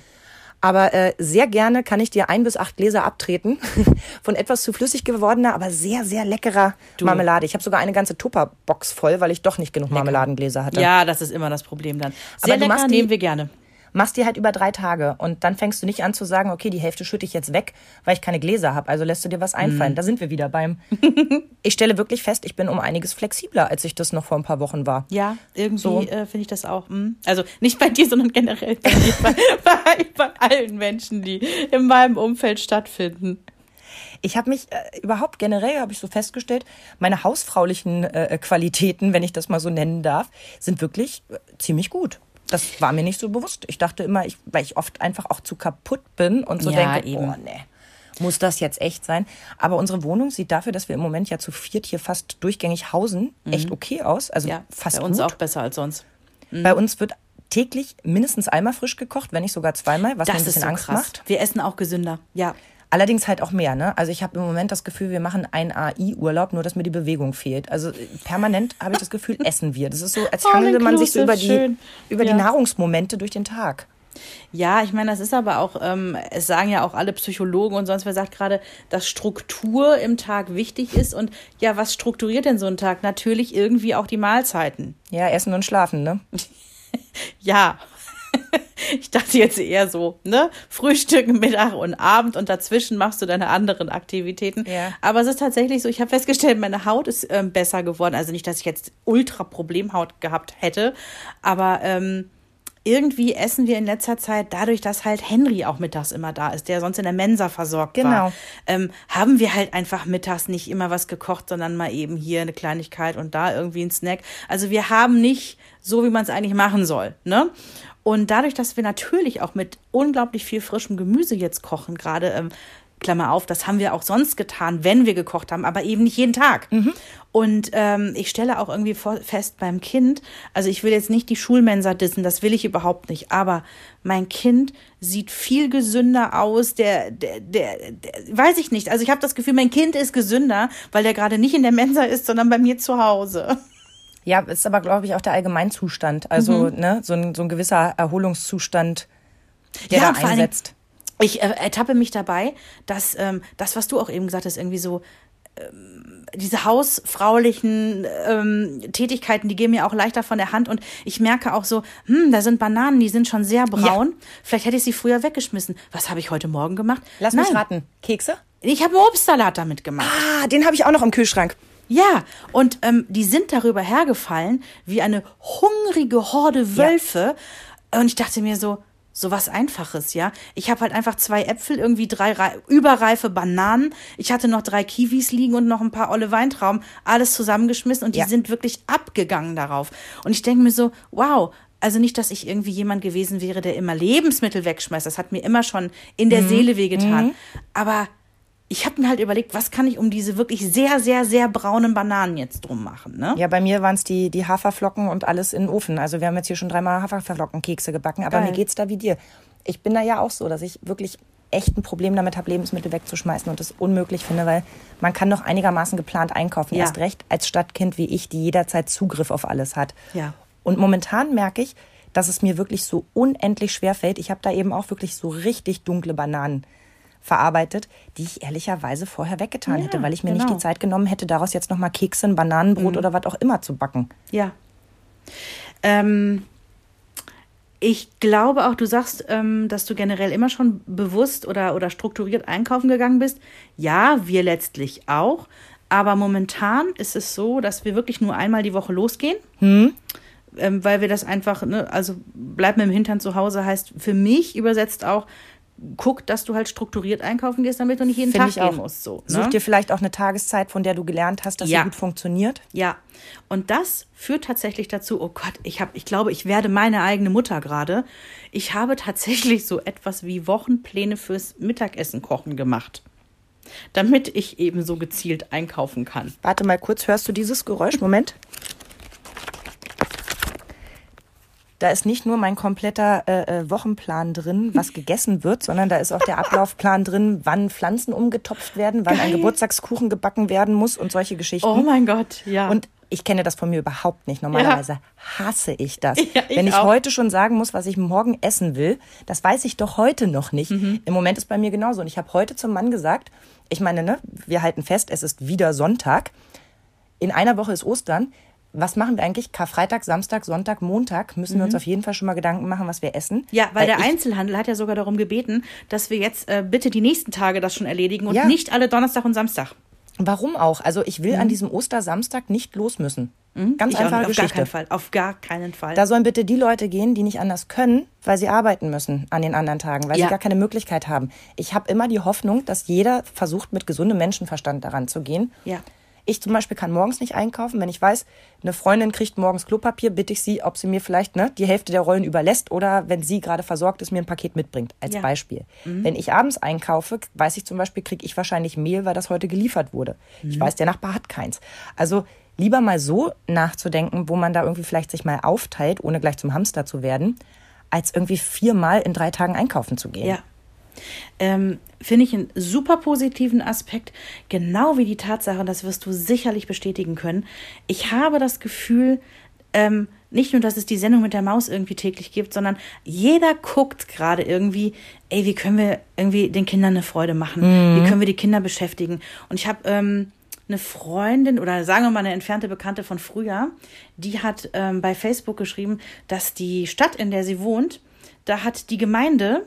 Aber äh, sehr gerne kann ich dir ein bis acht Gläser abtreten (laughs) von etwas zu flüssig gewordener, aber sehr, sehr leckerer du. Marmelade. Ich habe sogar eine ganze Tupperbox voll, weil ich doch nicht genug Lecker. Marmeladengläser hatte. Ja, das ist immer das Problem dann. Sehr aber lecker, nehmen wir gerne machst die halt über drei Tage und dann fängst du nicht an zu sagen, okay, die Hälfte schütte ich jetzt weg, weil ich keine Gläser habe. Also lässt du dir was einfallen. Mm. Da sind wir wieder beim. (laughs) ich stelle wirklich fest, ich bin um einiges flexibler, als ich das noch vor ein paar Wochen war. Ja, irgendwie so. äh, finde ich das auch. Mh. Hm. Also nicht bei dir, sondern generell bei, (laughs) bei, bei, bei allen Menschen, die in meinem Umfeld stattfinden. Ich habe mich äh, überhaupt generell, habe ich so festgestellt, meine hausfraulichen äh, Qualitäten, wenn ich das mal so nennen darf, sind wirklich äh, ziemlich gut das war mir nicht so bewusst. Ich dachte immer, ich, weil ich oft einfach auch zu kaputt bin und so ja, denke, eben. oh nee. muss das jetzt echt sein. Aber unsere Wohnung sieht dafür, dass wir im Moment ja zu viert hier fast durchgängig hausen, echt okay aus. Also Mhm. Ja, fast bei uns gut. auch besser als sonst. Bei uns wird täglich mindestens einmal frisch gekocht, wenn nicht sogar zweimal, was mir ein Das ist bisschen so Angst krass. macht. Wir essen auch gesünder. Ja. Allerdings halt auch mehr, ne? Also ich habe im Moment das Gefühl, wir machen einen AI-Urlaub, nur dass mir die Bewegung fehlt. Also permanent habe ich das Gefühl, (laughs) essen wir. Das ist so, als All hangele man sich so über die, über die Ja. Nahrungsmomente durch den Tag. Ja, ich meine, das ist aber auch, ähm, es sagen ja auch alle Psychologen und sonst wer sagt gerade, dass Struktur im Tag wichtig ist. Und ja, was strukturiert denn so ein Tag? Natürlich irgendwie auch die Mahlzeiten. Ja, essen und schlafen, ne? (laughs) Ja. (laughs) Ich dachte jetzt eher so, ne? Frühstück, Mittag und Abend und dazwischen machst du deine anderen Aktivitäten. Ja. Aber es ist tatsächlich so, ich habe festgestellt, meine Haut ist ähm, besser geworden. Also nicht, dass ich jetzt ultra Problemhaut gehabt hätte, aber ähm, irgendwie essen wir in letzter Zeit, dadurch, dass halt Henry auch mittags immer da ist, der sonst in der Mensa versorgt war, Genau. ähm, haben wir halt einfach mittags nicht immer was gekocht, sondern mal eben hier eine Kleinigkeit und da irgendwie ein Snack. Also wir haben nicht so, wie man es eigentlich machen soll, ne? Und dadurch, dass wir natürlich auch mit unglaublich viel frischem Gemüse jetzt kochen, gerade ähm, Klammer auf, das haben wir auch sonst getan, wenn wir gekocht haben, aber eben nicht jeden Tag. Und ähm, ich stelle auch irgendwie vor, fest beim Kind, also ich will jetzt nicht die Schulmensa dissen, das will ich überhaupt nicht, aber mein Kind sieht viel gesünder aus, der, der, der, der weiß ich nicht. Also ich habe das Gefühl, mein Kind ist gesünder, weil der gerade nicht in der Mensa ist, sondern bei mir zu Hause. Ja, ist aber, glaube ich, auch der Allgemeinzustand. Also, ne, so ein, so ein gewisser Erholungszustand, der Ja, da einsetzt. Ich äh, ertappe mich dabei, dass ähm, das, was du auch eben gesagt hast, irgendwie so ähm, diese hausfraulichen ähm, Tätigkeiten, die gehen mir auch leichter von der Hand und ich merke auch so, hm, da sind Bananen, die sind schon sehr braun. Vielleicht hätte ich sie früher weggeschmissen. Was habe ich heute Morgen gemacht? Lass Nein, mich raten. Kekse? Ich habe einen Obstsalat damit gemacht. Ah, den habe ich auch noch im Kühlschrank. Ja, und ähm, die sind darüber hergefallen wie eine hungrige Horde Wölfe. Und ich dachte mir so, so was Einfaches, ja. Ich habe halt einfach zwei Äpfel, irgendwie drei rei- überreife Bananen. Ich hatte noch drei Kiwis liegen und noch ein paar olle Weintrauben. Alles zusammengeschmissen und die Ja. sind wirklich abgegangen darauf. Und ich denke mir so, wow. Also nicht, dass ich irgendwie jemand gewesen wäre, der immer Lebensmittel wegschmeißt. Das hat mir immer schon in der Seele wehgetan. Aber ich habe mir halt überlegt, was kann ich um diese wirklich sehr, sehr, sehr braunen Bananen jetzt drum machen, ne? Ja, bei mir waren es die, die Haferflocken und alles in den Ofen. Also wir haben jetzt hier schon dreimal Haferflockenkekse gebacken, aber Geil. mir geht's da wie dir. Ich bin da ja auch so, dass ich wirklich echt ein Problem damit habe, Lebensmittel wegzuschmeißen und das unmöglich finde, weil man kann doch einigermaßen geplant einkaufen. Ja. Erst recht als Stadtkind wie ich, die jederzeit Zugriff auf alles hat. Ja. Und momentan merke ich, dass es mir wirklich so unendlich schwer fällt. Ich habe da eben auch wirklich so richtig dunkle Bananen verarbeitet, die ich ehrlicherweise vorher weggetan Ja, hätte, weil ich mir nicht genau. die Zeit genommen hätte, daraus jetzt nochmal Kekse, ein Bananenbrot oder was auch immer zu backen. Ja. Ähm, ich glaube auch, du sagst, ähm, dass du generell immer schon bewusst oder, oder strukturiert einkaufen gegangen bist. Ja, wir letztlich auch. Aber momentan ist es so, dass wir wirklich nur einmal die Woche losgehen. Ähm, weil wir das einfach, ne, also bleib mir im Hintern zu Hause heißt für mich übersetzt auch, guck, dass du halt strukturiert einkaufen gehst, damit du nicht jeden Find Tag ich auch. gehen musst. So, Such ne? dir vielleicht auch eine Tageszeit, von der du gelernt hast, dass Ja. sie gut funktioniert. Ja, und das führt tatsächlich dazu, oh Gott, ich habe, ich glaube, ich werde meine eigene Mutter gerade. Ich habe tatsächlich so etwas wie Wochenpläne fürs Mittagessen kochen gemacht. Damit ich eben so gezielt einkaufen kann. Warte mal kurz, hörst du dieses Geräusch? Moment. Da ist nicht nur mein kompletter äh, äh, Wochenplan drin, was gegessen wird, sondern da ist auch der Ablaufplan drin, wann Pflanzen umgetopft werden, wann ein Geil. Geburtstagskuchen gebacken werden muss und solche Geschichten. Oh mein Gott, ja. Und ich kenne das von mir überhaupt nicht. Normalerweise hasse ich das. (laughs) Ja, ich Wenn ich auch. heute schon sagen muss, was ich morgen essen will, das weiß ich doch heute noch nicht. Mhm. Im Moment ist bei mir genauso. Und ich habe heute zum Mann gesagt, ich meine, ne, wir halten fest, es ist wieder Sonntag. In einer Woche ist Ostern. Was machen wir eigentlich? Karfreitag, Samstag, Sonntag, Montag müssen wir uns auf jeden Fall schon mal Gedanken machen, was wir essen. Mhm. ja, weil, der ich, Einzelhandel hat ja sogar darum gebeten, dass wir jetzt äh, bitte die nächsten Tage das schon erledigen und Ja. nicht alle Donnerstag und Samstag. Warum auch? Also ich will an diesem Ostersamstag nicht los müssen. Ganz Mhm. Ich auch nicht, einfache auf Geschichte. gar keinen Fall. Auf gar keinen Fall. Da sollen bitte die Leute gehen, die nicht anders können, weil sie arbeiten müssen an den anderen Tagen, weil Ja. sie gar keine Möglichkeit haben. Ich habe immer die Hoffnung, dass jeder versucht, mit gesundem Menschenverstand daran zu gehen. ja. Ich zum Beispiel kann morgens nicht einkaufen. Wenn ich weiß, eine Freundin kriegt morgens Klopapier, bitte ich sie, ob sie mir vielleicht ne, die Hälfte der Rollen überlässt oder wenn sie gerade versorgt ist, mir ein Paket mitbringt. Als Ja. Beispiel. Wenn ich abends einkaufe, weiß ich zum Beispiel, kriege ich wahrscheinlich Mehl, weil das heute geliefert wurde. Ich weiß, der Nachbar hat keins. Also lieber mal so nachzudenken, wo man da irgendwie vielleicht sich mal aufteilt, ohne gleich zum Hamster zu werden, als irgendwie viermal in drei Tagen einkaufen zu gehen. Ja. Ähm, Finde ich einen super positiven Aspekt, genau wie die Tatsache, das wirst du sicherlich bestätigen können. Ich habe das Gefühl, ähm, nicht nur, dass es die Sendung mit der Maus irgendwie täglich gibt, sondern jeder guckt gerade irgendwie, ey, wie können wir irgendwie den Kindern eine Freude machen? Wie können wir die Kinder beschäftigen? Und ich habe ähm, eine Freundin oder sagen wir mal eine entfernte Bekannte von früher, die hat ähm, bei Facebook geschrieben, dass die Stadt, in der sie wohnt, da hat die Gemeinde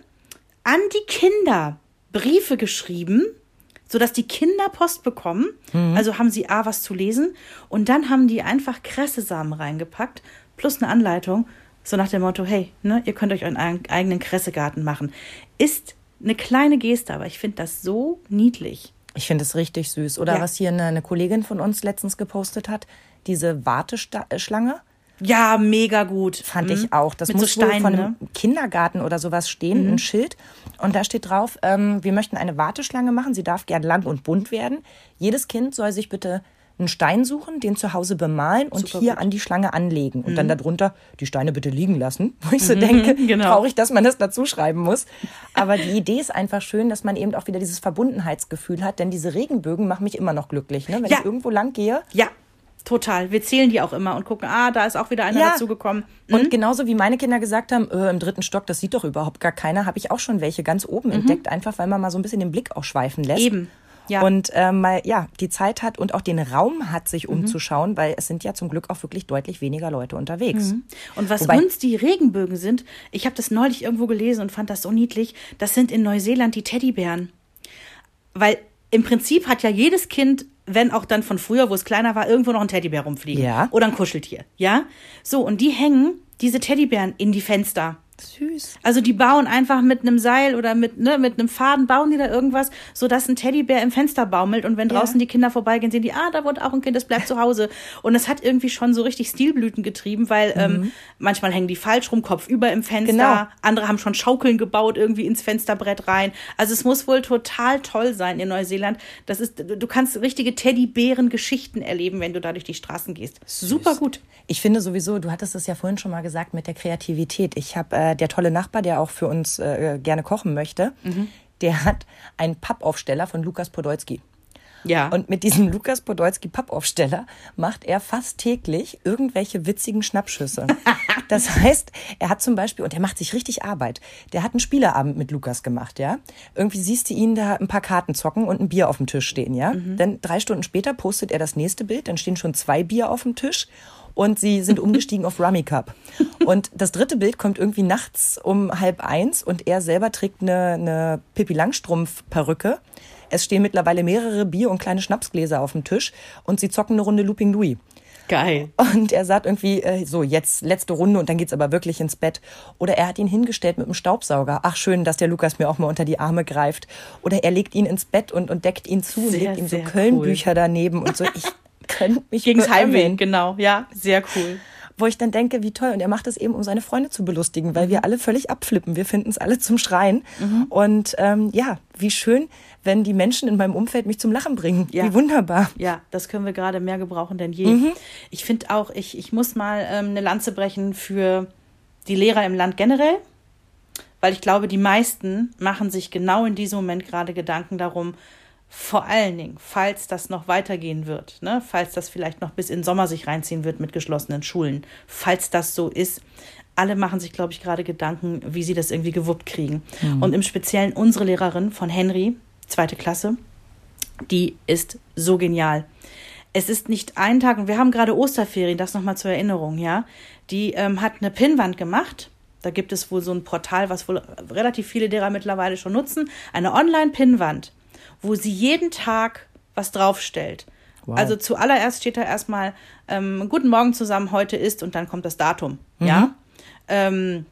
an die Kinder Briefe geschrieben, sodass die Kinder Post bekommen. Also haben sie A, was zu lesen und dann haben die einfach Kressesamen reingepackt, plus eine Anleitung, so nach dem Motto, hey, ne, ihr könnt euch euren eig- eigenen Kressegarten machen. Ist eine kleine Geste, aber ich finde das so niedlich. Ich finde es richtig süß. Oder Ja. was hier eine, eine Kollegin von uns letztens gepostet hat, diese Warteschlange. Ja, mega gut. Fand Mhm. ich auch. Das Mit muss so wohl Steinen, von ne? einem Kindergarten oder sowas stehen, ein Schild. Und da steht drauf, ähm, wir möchten eine Warteschlange machen. Sie darf gern lang und bunt werden. Jedes Kind soll sich bitte einen Stein suchen, den zu Hause bemalen und Super hier gut. an die Schlange anlegen. Und dann darunter die Steine bitte liegen lassen. (laughs) Wo ich so denke, genau. traurig, dass man das dazu schreiben muss. Aber die Idee ist einfach schön, dass man eben auch wieder dieses Verbundenheitsgefühl hat. Denn diese Regenbögen machen mich immer noch glücklich. Ne? Wenn Ja. ich irgendwo lang gehe, Ja, total. Wir zählen die auch immer und gucken, ah, da ist auch wieder einer Ja. dazugekommen. Und genauso wie meine Kinder gesagt haben, äh, im dritten Stock, das sieht doch überhaupt gar keiner, habe ich auch schon welche ganz oben entdeckt, einfach weil man mal so ein bisschen den Blick auch schweifen lässt. Mhm. Eben, ja. Und äh, mal ja die Zeit hat und auch den Raum hat, sich Mhm. umzuschauen, weil es sind ja zum Glück auch wirklich deutlich weniger Leute unterwegs. Und was Wobei- uns die Regenbögen sind, ich habe das neulich irgendwo gelesen und fand das so niedlich, das sind in Neuseeland die Teddybären. Weil im Prinzip hat ja jedes Kind, wenn auch dann von früher, wo es kleiner war, irgendwo noch ein Teddybär rumfliegen. Ja. Oder ein Kuscheltier. Ja? So, und die hängen diese Teddybären in die Fenster. Süß. Also die bauen einfach mit einem Seil oder mit, ne, mit einem Faden, bauen die da irgendwas, sodass ein Teddybär im Fenster baumelt und wenn draußen die Kinder vorbeigehen, sehen die, ah, da wohnt auch ein Kind, das bleibt (laughs) zu Hause. Und es hat irgendwie schon so richtig Stilblüten getrieben, weil ähm, manchmal hängen die falsch rum, Kopf über im Fenster, Genau. andere haben schon Schaukeln gebaut irgendwie ins Fensterbrett rein. Also es muss wohl total toll sein in Neuseeland. Das ist, du kannst richtige Teddybären-Geschichten erleben, wenn du da durch die Straßen gehst. Super gut. Ich finde sowieso, du hattest es ja vorhin schon mal gesagt mit der Kreativität. Ich habe äh, der tolle Nachbar, der auch für uns äh, gerne kochen möchte, Mhm. der hat einen Pappaufsteller von Lukas Podolski. Ja. Und mit diesem Lukas Podolski Pappaufsteller macht er fast täglich irgendwelche witzigen Schnappschüsse. (laughs) Das heißt, er hat zum Beispiel, und er macht sich richtig Arbeit, der hat einen Spieleabend mit Lukas gemacht, ja. Irgendwie siehst du ihn da ein paar Karten zocken und ein Bier auf dem Tisch stehen, ja. Dann drei Stunden später postet er das nächste Bild, dann stehen schon zwei Bier auf dem Tisch und sie sind umgestiegen auf Rummy Cup. Und das dritte Bild kommt irgendwie nachts um halb eins und er selber trägt eine, eine Pippi Langstrumpf Perücke. Es stehen mittlerweile mehrere Bier und kleine Schnapsgläser auf dem Tisch und sie zocken eine Runde Looping Louis. Geil. Und er sagt irgendwie, äh, so, jetzt letzte Runde und dann geht's aber wirklich ins Bett. Oder er hat ihn hingestellt mit einem Staubsauger. Ach, schön, dass der Lukas mir auch mal unter die Arme greift. Oder er legt ihn ins Bett und, und deckt ihn zu und Sehr, legt ihm so Kölnbücher daneben und so. Ich könnte mich Gegens. Heimweg, genau. Ja, sehr cool. Wo ich dann denke, wie toll. Und er macht es eben, um seine Freunde zu belustigen, weil wir alle völlig abflippen. Wir finden es alle zum Schreien. Und ähm, ja, wie schön, wenn die Menschen in meinem Umfeld mich zum Lachen bringen. Ja. Wie wunderbar. Ja, das können wir gerade mehr gebrauchen denn je. Ich finde auch, ich, ich muss mal ähm, eine Lanze brechen für die Lehrer im Land generell, weil ich glaube, die meisten machen sich genau in diesem Moment gerade Gedanken darum, vor allen Dingen, falls das noch weitergehen wird, ne, falls das vielleicht noch bis in Sommer sich reinziehen wird mit geschlossenen Schulen, falls das so ist, alle machen sich, glaube ich, gerade Gedanken, wie sie das irgendwie gewuppt kriegen. Und im Speziellen unsere Lehrerin von Henry, zweite Klasse, die ist so genial. Es ist nicht ein Tag, und wir haben gerade Osterferien, das nochmal zur Erinnerung, ja. Die ähm, hat eine Pinnwand gemacht. Da gibt es wohl so ein Portal, was wohl relativ viele derer mittlerweile schon nutzen. Eine Online-Pinnwand, wo sie jeden Tag was draufstellt. Wow. Also zuallererst steht da erstmal ähm, Guten Morgen zusammen, heute ist und dann kommt das Datum, ja. Ähm,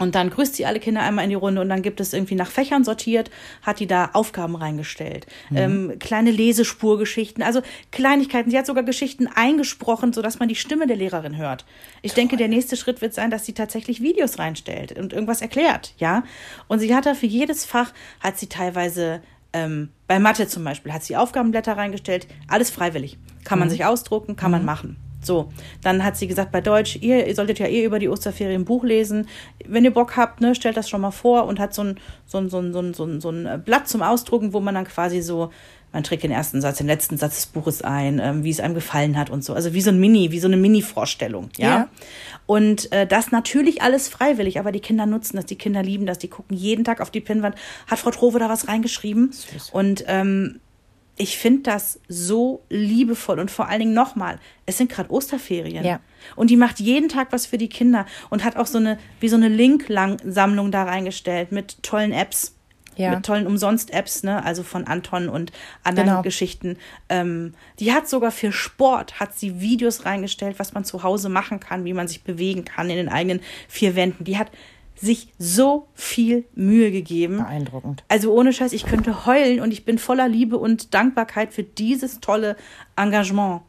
Und dann grüßt sie alle Kinder einmal in die Runde und dann gibt es irgendwie nach Fächern sortiert, hat die da Aufgaben reingestellt. Mhm. Ähm, kleine Lesespurgeschichten, also Kleinigkeiten. Sie hat sogar Geschichten eingesprochen, sodass man die Stimme der Lehrerin hört. Ich Toll. denke, der nächste Schritt wird sein, dass sie tatsächlich Videos reinstellt und irgendwas erklärt, ja. Und sie hat da für jedes Fach, hat sie teilweise ähm, bei Mathe zum Beispiel, hat sie Aufgabenblätter reingestellt, alles freiwillig. Kann man mhm. sich ausdrucken, kann man mhm. machen. So, dann hat sie gesagt, bei Deutsch, ihr, ihr solltet ja eh über die Osterferien ein Buch lesen. Wenn ihr Bock habt, ne, stellt das schon mal vor und hat so ein, so ein, so ein, so ein, so ein, so ein Blatt zum Ausdrucken, wo man dann quasi so, man trägt den ersten Satz, den letzten Satz des Buches ein, ähm, wie es einem gefallen hat und so. Also wie so ein Mini, wie so eine Mini-Vorstellung, ja. ja. Und äh, das natürlich alles freiwillig, aber die Kinder nutzen das, die Kinder lieben das, die gucken jeden Tag auf die Pinnwand. Hat Frau Trove da was reingeschrieben? Süß. Und ähm, ich finde das so liebevoll und vor allen Dingen nochmal, es sind gerade Osterferien. Ja. Und die macht jeden Tag was für die Kinder und hat auch so eine, wie so eine Link-Sammlung da reingestellt mit tollen Apps. Ja. Mit tollen Umsonst-Apps, ne? Also von Anton und anderen genau. Geschichten. Ähm, die hat sogar für Sport, hat sie Videos reingestellt, was man zu Hause machen kann, wie man sich bewegen kann in den eigenen vier Wänden. Die hat sich so viel Mühe gegeben. Beeindruckend. Also ohne Scheiß, ich könnte heulen und ich bin voller Liebe und Dankbarkeit für dieses tolle Engagement.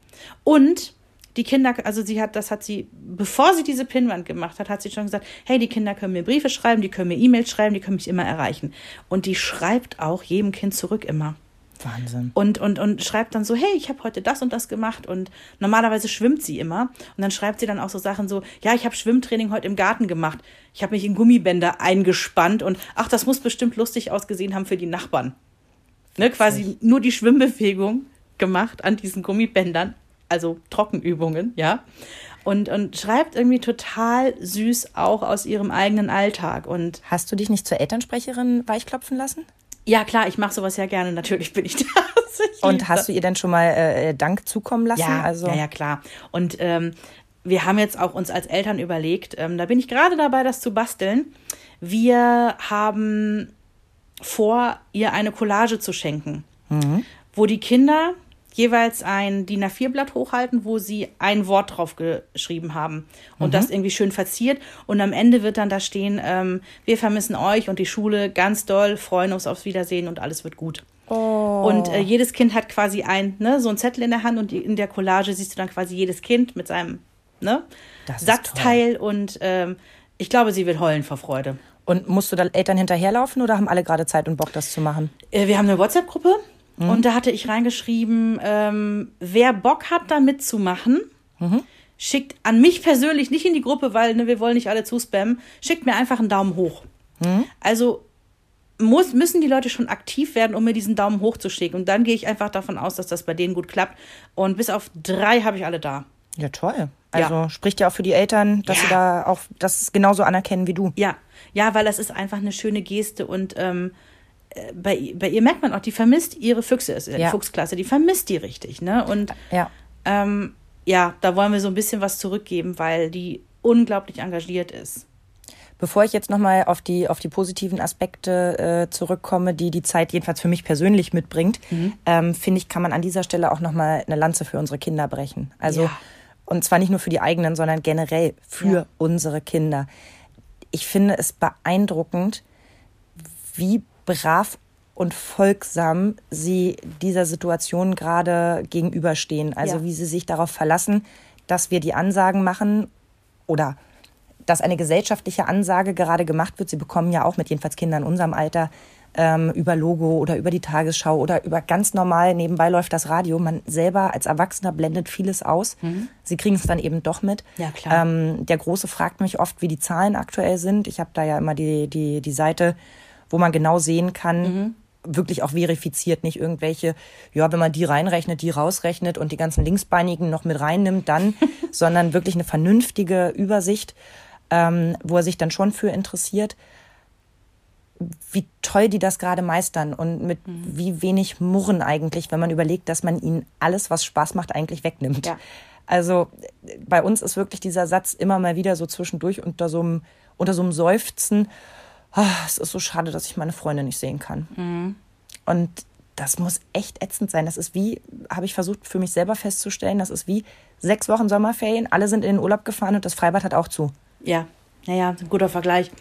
Und die Kinder, also sie hat, das hat sie, bevor sie diese Pinnwand gemacht hat, hat sie schon gesagt, hey, die Kinder können mir Briefe schreiben, die können mir E-Mails schreiben, die können mich immer erreichen. Und die schreibt auch jedem Kind zurück immer. Wahnsinn. Und, und, und schreibt dann so, hey, ich habe heute das und das gemacht. Und normalerweise schwimmt sie immer. Und dann schreibt sie dann auch so Sachen so, ja, ich habe Schwimmtraining heute im Garten gemacht. Ich habe mich in Gummibänder eingespannt und ach, das muss bestimmt lustig ausgesehen haben für die Nachbarn. Ne, quasi nur die Schwimmbewegung gemacht an diesen Gummibändern, also Trockenübungen, ja. Und, und schreibt irgendwie total süß auch aus ihrem eigenen Alltag. Und Hast du dich nicht zur Elternsprecherin weichklopfen lassen? Ja, klar, ich mache sowas ja gerne. Natürlich bin ich (laughs) da. und hast du ihr denn schon mal äh, Dank zukommen lassen? Ja, also ja, ja, klar. Und ähm, wir haben jetzt auch uns als Eltern überlegt, ähm, da bin ich gerade dabei, das zu basteln. Wir haben vor, ihr eine Collage zu schenken, mhm. wo die Kinder jeweils ein DIN A4-Blatt hochhalten, wo sie ein Wort drauf geschrieben haben und mhm. das irgendwie schön verziert. Und am Ende wird dann da stehen, ähm, wir vermissen euch und die Schule ganz doll, freuen uns aufs Wiedersehen und alles wird gut. Oh. Und äh, jedes Kind hat quasi ein, ne, so ein Zettel in der Hand und in der Collage siehst du dann quasi jedes Kind mit seinem ne, Satzteil und ähm, ich glaube, sie wird heulen vor Freude. Und musst du da Eltern hinterherlaufen oder haben alle gerade Zeit und Bock, das zu machen? Äh, wir haben eine WhatsApp-Gruppe Mhm. Und da hatte ich reingeschrieben, ähm, wer Bock hat, da mitzumachen, mhm. schickt an mich persönlich, nicht in die Gruppe, weil ne, wir wollen nicht alle zuspammen, schickt mir einfach einen Daumen hoch. Mhm. Also muss, müssen die Leute schon aktiv werden, um mir diesen Daumen hoch zu schicken. Und dann gehe ich einfach davon aus, dass das bei denen gut klappt. Und bis auf drei habe ich alle da. Ja, toll. Also ja. spricht ja auch für die Eltern, dass ja. sie da auch das genauso anerkennen wie du. Ja, ja, weil das ist einfach eine schöne Geste und ähm, bei, bei ihr merkt man auch, die vermisst ihre Füchse, ist ja. Fuchsklasse, die vermisst die richtig, ne? Und ja. Ähm, ja, da wollen wir so ein bisschen was zurückgeben, weil die unglaublich engagiert ist. Bevor ich jetzt nochmal auf die, auf die positiven Aspekte äh, zurückkomme, die die Zeit jedenfalls für mich persönlich mitbringt, mhm. ähm, finde ich, kann man an dieser Stelle auch nochmal eine Lanze für unsere Kinder brechen. Also, ja. und zwar nicht nur für die eigenen, sondern generell für ja. unsere Kinder. Ich finde es beeindruckend, wie brav und folgsam sie dieser Situation gerade gegenüberstehen. Also ja. wie sie sich darauf verlassen, dass wir die Ansagen machen oder dass eine gesellschaftliche Ansage gerade gemacht wird. Sie bekommen ja auch mit jedenfalls Kindern in unserem Alter ähm, über Logo oder über die Tagesschau oder über ganz normal nebenbei läuft das Radio. Man selber als Erwachsener blendet vieles aus. Mhm. Sie kriegen es dann eben doch mit. Ja, klar. Ähm, der Große fragt mich oft, wie die Zahlen aktuell sind. Ich habe da ja immer die, die, die Seite wo man genau sehen kann, mhm. wirklich auch verifiziert, nicht irgendwelche, ja, wenn man die reinrechnet, die rausrechnet und die ganzen Linksbeinigen noch mit reinnimmt, dann, (laughs) sondern wirklich eine vernünftige Übersicht, ähm, wo er sich dann schon für interessiert wie toll die das gerade meistern und mit mhm. wie wenig Murren eigentlich, wenn man überlegt, dass man ihnen alles, was Spaß macht, eigentlich wegnimmt. Ja. Also bei uns ist wirklich dieser Satz immer mal wieder so zwischendurch unter so einem, unter so einem Seufzen oh, es ist so schade, dass ich meine Freunde nicht sehen kann. Mhm. Und das muss echt ätzend sein. Das ist wie, habe ich versucht für mich selber festzustellen, das ist wie sechs Wochen Sommerferien, alle sind in den Urlaub gefahren und das Freibad hat auch zu. Ja. Naja, ein guter Vergleich.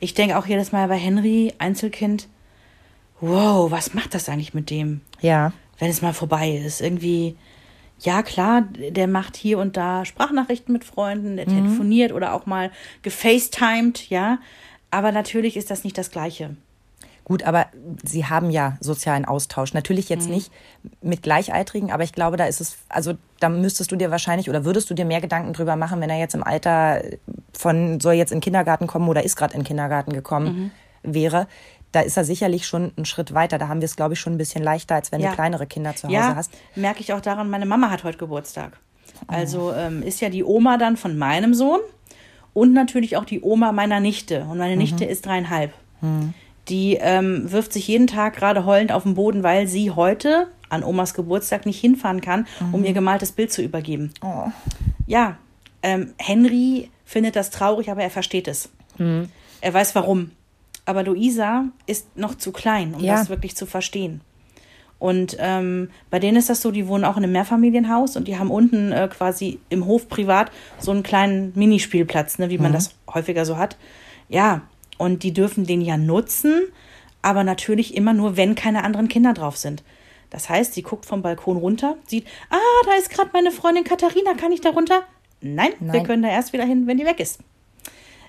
Ich denke auch jedes Mal bei Henry, Einzelkind, wow, was macht das eigentlich mit dem? Ja. Wenn es mal vorbei ist. Irgendwie, ja klar, der macht hier und da Sprachnachrichten mit Freunden, der telefoniert oder auch mal gefacetimed, ja. Aber natürlich ist das nicht das Gleiche. Gut, aber sie haben ja sozialen Austausch. Natürlich jetzt nicht mit Gleichaltrigen, aber ich glaube, da ist es, also da müsstest du dir wahrscheinlich oder würdest du dir mehr Gedanken drüber machen, wenn er jetzt im Alter von soll jetzt in den Kindergarten kommen oder ist gerade in den Kindergarten gekommen wäre. Da ist er sicherlich schon einen Schritt weiter. Da haben wir es, glaube ich, schon ein bisschen leichter, als wenn Ja. du kleinere Kinder zu Hause Ja, hast. merke ich auch daran, meine Mama hat heute Geburtstag. Also ähm, ist ja die Oma dann von meinem Sohn und natürlich auch die Oma meiner Nichte. Und meine Nichte ist dreieinhalb. Die ähm, wirft sich jeden Tag gerade heulend auf den Boden, weil sie heute an Omas Geburtstag nicht hinfahren kann, um ihr gemaltes Bild zu übergeben. Oh. Ja, ähm, Henry findet das traurig, aber er versteht es. Er weiß warum. Aber Luisa ist noch zu klein, um Ja. das wirklich zu verstehen. Und ähm, bei denen ist das so, die wohnen auch in einem Mehrfamilienhaus und die haben unten äh, quasi im Hof privat so einen kleinen Minispielplatz, ne, wie man das häufiger so hat. Ja, und die dürfen den ja nutzen, aber natürlich immer nur, wenn keine anderen Kinder drauf sind. Das heißt, sie guckt vom Balkon runter, sieht, ah, da ist gerade meine Freundin Katharina, kann ich da runter? Nein, wir Nein. können da erst wieder hin, wenn die weg ist.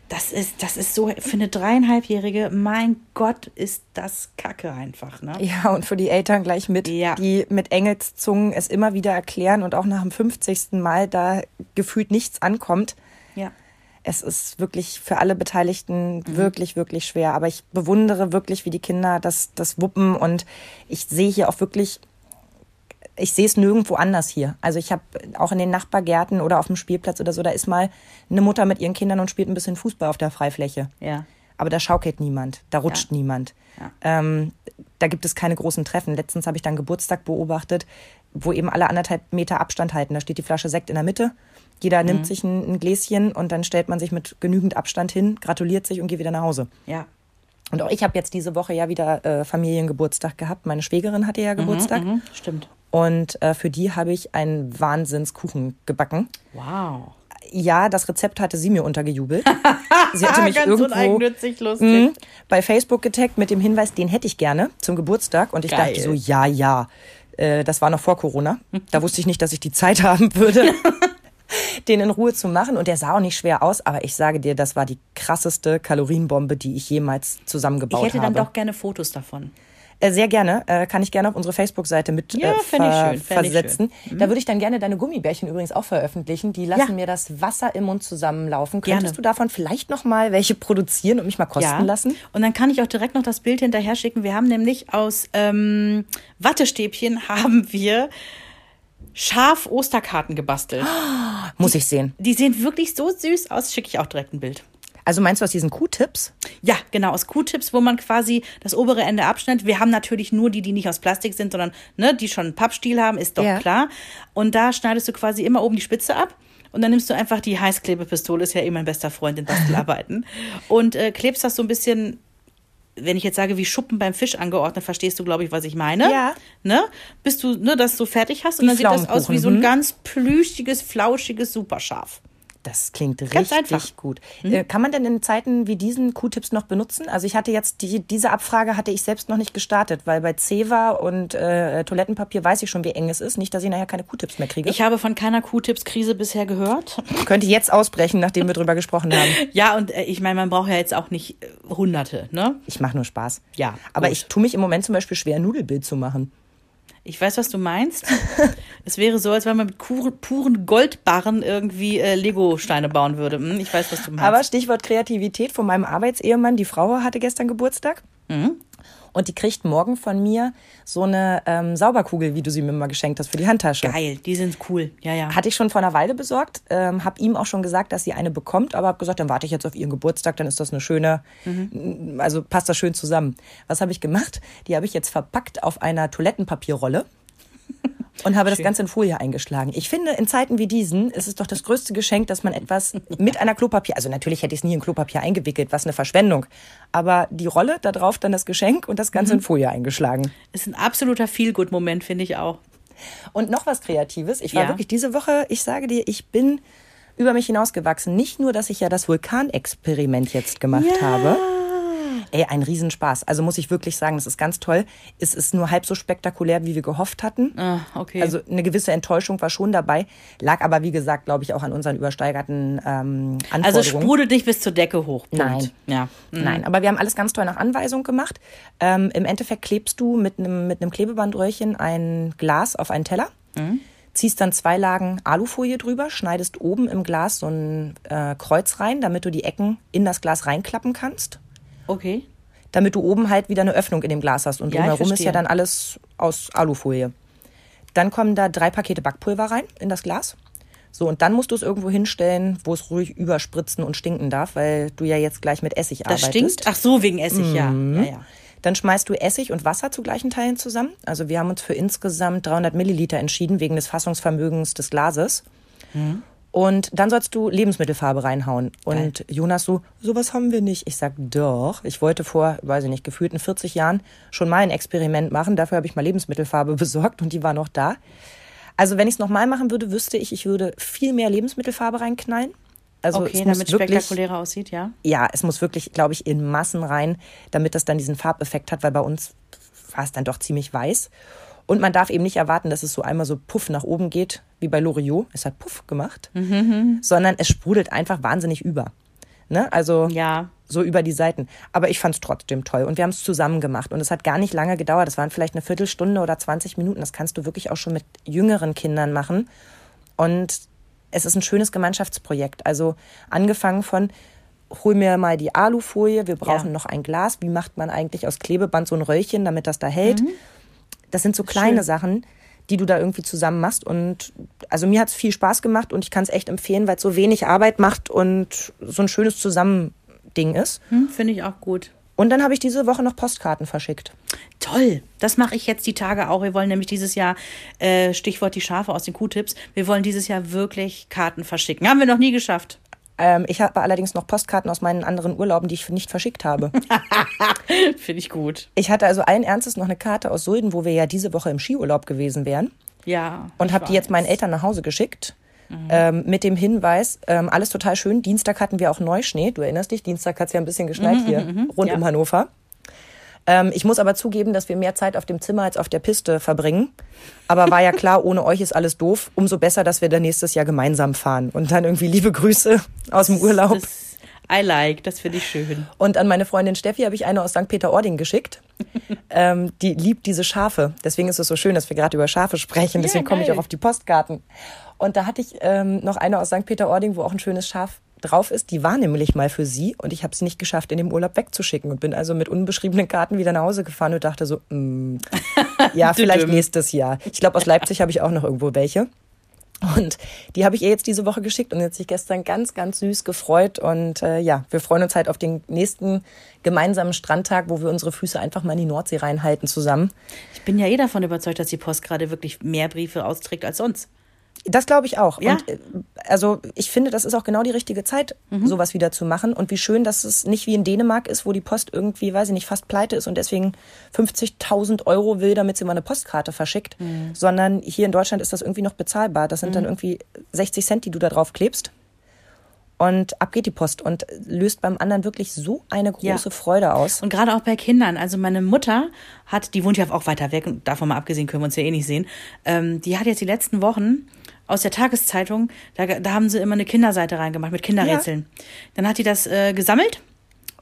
Das ist, das ist so, für eine dreieinhalbjährige, mein Gott, ist das Kacke einfach, ne? Ja, und für die Eltern gleich mit, Ja. die mit Engelszungen es immer wieder erklären und auch nach dem 50. Mal da gefühlt nichts ankommt. Ja. Es ist wirklich für alle Beteiligten wirklich, wirklich schwer. Aber ich bewundere wirklich, wie die Kinder das, das wuppen. Und ich sehe hier auch wirklich, ich sehe es nirgendwo anders hier. Also ich habe auch in den Nachbargärten oder auf dem Spielplatz oder so, da ist mal eine Mutter mit ihren Kindern und spielt ein bisschen Fußball auf der Freifläche. Ja. Aber da schaukelt niemand, da rutscht Ja. niemand. Ja. Ähm, da gibt es keine großen Treffen. Letztens habe ich dann Geburtstag beobachtet, wo eben alle anderthalb Meter Abstand halten. Da steht die Flasche Sekt in der Mitte. Jeder Mhm. nimmt sich ein, ein Gläschen und dann stellt man sich mit genügend Abstand hin, gratuliert sich und geht wieder nach Hause. Ja. Und auch ich habe jetzt diese Woche ja wieder äh, Familiengeburtstag gehabt. Meine Schwägerin hatte ja Geburtstag. Mhm, stimmt. Und äh, für die habe ich einen Wahnsinnskuchen gebacken. Wow. Ja, das Rezept hatte sie mir untergejubelt. (laughs) sie hatte mich Ganz irgendwo. Mhm. bei Facebook getaggt mit dem Hinweis, den hätte ich gerne zum Geburtstag. Und ich Geil. dachte so, ja, ja. Äh, das war noch vor Corona. Da wusste ich nicht, dass ich die Zeit (laughs) haben würde, (laughs) den in Ruhe zu machen. Und der sah auch nicht schwer aus. Aber ich sage dir, das war die krasseste Kalorienbombe, die ich jemals Ich zusammengebaut hätte dann habe. doch gerne Fotos davon. Äh, sehr gerne. Äh, kann ich gerne auf unsere Facebook-Seite mit Ja, äh, ver schön, versetzen. Da würde ich dann gerne deine Gummibärchen übrigens auch veröffentlichen. Die lassen Ja. mir das Wasser im Mund zusammenlaufen. Gerne. Könntest du davon vielleicht noch mal welche produzieren und mich mal kosten lassen? Und dann kann ich auch direkt noch das Bild hinterher schicken. Wir haben nämlich aus ähm, Wattestäbchen (laughs) haben wir Schaf-Osterkarten gebastelt. Muss ich sehen. Die sehen wirklich so süß aus. Schicke ich auch direkt ein Bild. Also meinst du aus diesen Q-Tips? Ja, genau, aus Q-Tips, wo man quasi das obere Ende abschneidet. Wir haben natürlich nur die, die nicht aus Plastik sind, sondern ne, die schon einen Pappstiel haben, ist doch Ja. klar. Und da schneidest du quasi immer oben die Spitze ab. Und dann nimmst du einfach die Heißklebepistole, ist ja eh mein bester Freund in Bastelarbeiten. (laughs) und äh, klebst das so ein bisschen, wenn ich jetzt sage, wie Schuppen beim Fisch angeordnet, verstehst du, glaube ich, was ich meine. Ja. Ne? Bis du ne, das so fertig hast. Und Wie dann sieht das aus wie so ein Pflaumenkuchen, ganz plüschiges, flauschiges Superschaf. Das klingt Ganz richtig einfach. gut. Äh, kann man denn in Zeiten wie diesen Q-Tips noch benutzen? Also ich hatte jetzt die, diese Abfrage hatte ich selbst noch nicht gestartet, weil bei Zewa und äh, Toilettenpapier weiß ich schon, wie eng es ist. Nicht, dass ich nachher keine Q-Tips mehr kriege. Ich habe von keiner Q-Tips-Krise bisher gehört. (laughs) könnte jetzt ausbrechen, nachdem wir drüber gesprochen haben. (laughs) Ja, und äh, ich meine, man braucht ja jetzt auch nicht äh, Hunderte, ne? Ich mache nur Spaß. Ja, Aber gut. ich tue mich im Moment zum Beispiel schwer, ein Nudelbild zu machen. Ich weiß, was du meinst. (laughs) es wäre so, als wenn man mit puren Goldbarren irgendwie äh, Lego-Steine bauen würde. Hm, ich weiß, was du meinst. Aber Stichwort Kreativität von meinem Arbeitsehemann. Die Frau hatte gestern Geburtstag. Mhm. Und die kriegt morgen von mir so eine ähm, Sauberkugel, wie du sie mir mal geschenkt hast für die Handtasche. Geil, die sind cool. Ja, ja. Hatte ich schon vor einer Weile besorgt, ähm, habe ihm auch schon gesagt, dass sie eine bekommt, aber habe gesagt, dann warte ich jetzt auf ihren Geburtstag, dann ist das eine schöne, also passt das schön zusammen. Was habe ich gemacht? Die habe ich jetzt verpackt auf einer Toilettenpapierrolle und habe das Schön. Ganze in Folie eingeschlagen. Ich finde, in Zeiten wie diesen ist es doch das größte Geschenk, dass man etwas mit einer Klopapier, also natürlich hätte ich es nie in Klopapier eingewickelt, was eine Verschwendung, aber die Rolle, da drauf dann das Geschenk und das Ganze in Folie eingeschlagen. Ist ein absoluter Feel-Good-Moment, finde ich auch. Und noch was Kreatives. Ich war Ja. wirklich diese Woche, ich sage dir, ich bin über mich hinausgewachsen. Nicht nur, dass ich ja das Vulkanexperiment jetzt gemacht Ja. habe. Ey, ein Riesenspaß. Also muss ich wirklich sagen, das ist ganz toll. Es ist nur halb so spektakulär, wie wir gehofft hatten. Ah, okay. Also eine gewisse Enttäuschung war schon dabei, lag aber wie gesagt, glaube ich, auch an unseren übersteigerten ähm, Anforderungen. also sprudelt dich bis zur Decke hoch. Punkt. Nein. Ja. Mhm. Nein, aber wir haben alles ganz toll nach Anweisung gemacht. Ähm, Im Endeffekt klebst du mit einem mit einem Klebebandröhrchen ein Glas auf einen Teller, ziehst dann zwei Lagen Alufolie drüber, schneidest oben im Glas so ein äh, Kreuz rein, damit du die Ecken in das Glas reinklappen kannst, Okay. damit du oben halt wieder eine Öffnung in dem Glas hast und Ja, drumherum ist ja dann alles aus Alufolie. Dann kommen da drei Pakete Backpulver rein in das Glas. So, und dann musst du es irgendwo hinstellen, wo es ruhig überspritzen und stinken darf, weil du ja jetzt gleich mit Essig Das arbeitest. stinkt? Ach so, wegen Essig, ja. Mhm. ja, ja. Dann schmeißt du Essig und Wasser zu gleichen Teilen zusammen. Also wir haben uns für insgesamt 300 Milliliter entschieden, wegen des Fassungsvermögens des Glases. Und dann sollst du Lebensmittelfarbe reinhauen. Und Jonas so, sowas haben wir nicht. Ich sag, doch. Ich wollte vor, weiß ich nicht, gefühlten 40 Jahren schon mal ein Experiment machen. Dafür habe ich mal Lebensmittelfarbe (laughs) besorgt und die war noch da. Also wenn ich es nochmal machen würde, wüsste ich, ich würde viel mehr Lebensmittelfarbe reinknallen. Also Okay, damit es wirklich, spektakulärer aussieht, ja. ja, es muss wirklich, glaube ich, in Massen rein, damit das dann diesen Farbeffekt hat, weil bei uns war es dann doch ziemlich weiß. Und man darf eben nicht erwarten, dass es so einmal so puff nach oben geht, wie bei Loriot. Es hat puff gemacht, sondern es sprudelt einfach wahnsinnig über. Ne? Also Ja. so über die Seiten. Aber ich fand es trotzdem toll und wir haben es zusammen gemacht und es hat gar nicht lange gedauert. Das waren vielleicht eine Viertelstunde oder 20 Minuten. Das kannst du wirklich auch schon mit jüngeren Kindern machen. Und es ist ein schönes Gemeinschaftsprojekt. Also angefangen von hol mir mal die Alufolie, wir brauchen Ja. noch ein Glas. Wie macht man eigentlich aus Klebeband so ein Röllchen, damit das da hält? Das sind so kleine. Schön. Sachen, die du da irgendwie zusammen machst. Und also mir hat es viel Spaß gemacht und ich kann es echt empfehlen, weil es so wenig Arbeit macht und so ein schönes Zusammending ist. Hm, Finde ich auch gut. Und dann habe ich diese Woche noch Postkarten verschickt. Toll, das mache ich jetzt die Tage auch. Wir wollen nämlich dieses Jahr, äh, Stichwort die Schafe aus den Q-Tipps, wir wollen dieses Jahr wirklich Karten verschicken. Haben wir noch nie geschafft. Ähm, ich habe allerdings noch Postkarten aus meinen anderen Urlauben, die ich nicht verschickt habe. (laughs) Finde ich gut. Ich hatte also allen Ernstes noch eine Karte aus Sulden, wo wir ja diese Woche im Skiurlaub gewesen wären. Ja. Und habe die jetzt meinen Eltern nach Hause geschickt. Ähm, mit dem Hinweis, ähm, alles total schön. Dienstag hatten wir auch Neuschnee. Du erinnerst dich, Dienstag hat es ja ein bisschen geschneit hier rund ja. um Hannover. Ähm, ich muss aber zugeben, dass wir mehr Zeit auf dem Zimmer als auf der Piste verbringen. Aber war ja klar, ohne euch ist alles doof. Umso besser, dass wir dann nächstes Jahr gemeinsam fahren. Und dann irgendwie liebe Grüße aus dem Urlaub. Das, I like, das finde ich schön. Und an meine Freundin Steffi habe ich eine aus St. Peter-Ording geschickt. (laughs) ähm, die liebt diese Schafe. Deswegen ist es so schön, dass wir gerade über Schafe sprechen. Deswegen komme ich auch auf die Postkarten. Und da hatte ich ähm, noch eine aus St. Peter-Ording, wo auch ein schönes Schaf drauf ist. Die war nämlich mal für sie und ich habe es nicht geschafft, in dem Urlaub wegzuschicken und bin also mit unbeschriebenen Karten wieder nach Hause gefahren und dachte so, mm, (laughs) ja, vielleicht nächstes Jahr. Ich glaube, aus Leipzig habe ich auch noch irgendwo welche. Und die habe ich ihr jetzt diese Woche geschickt und jetzt sich gestern ganz, ganz süß gefreut. Und äh, ja, wir freuen uns halt auf den nächsten gemeinsamen Strandtag, wo wir unsere Füße einfach mal in die Nordsee reinhalten zusammen. Ich bin ja eh davon überzeugt, dass die Post gerade wirklich mehr Briefe austrägt als sonst. Das glaube ich auch. Ja. Und äh, also ich finde, das ist auch genau die richtige Zeit, sowas wieder zu machen. Und wie schön, dass es nicht wie in Dänemark ist, wo die Post irgendwie, weiß ich nicht, fast pleite ist und deswegen 50.000 Euro will, damit sie mal eine Postkarte verschickt. Sondern hier in Deutschland ist das irgendwie noch bezahlbar. Das sind dann irgendwie 60 Cent, die du da drauf klebst. Und ab geht die Post und löst beim anderen wirklich so eine große Ja. Freude aus. Und gerade auch bei Kindern. Also meine Mutter hat, die wohnt ja auch weiter weg und davon mal abgesehen können wir uns ja eh nicht sehen. Ähm, die hat jetzt die letzten Wochen aus der Tageszeitung, da, da haben sie immer eine Kinderseite reingemacht mit Kinderrätseln. Dann hat die das äh, gesammelt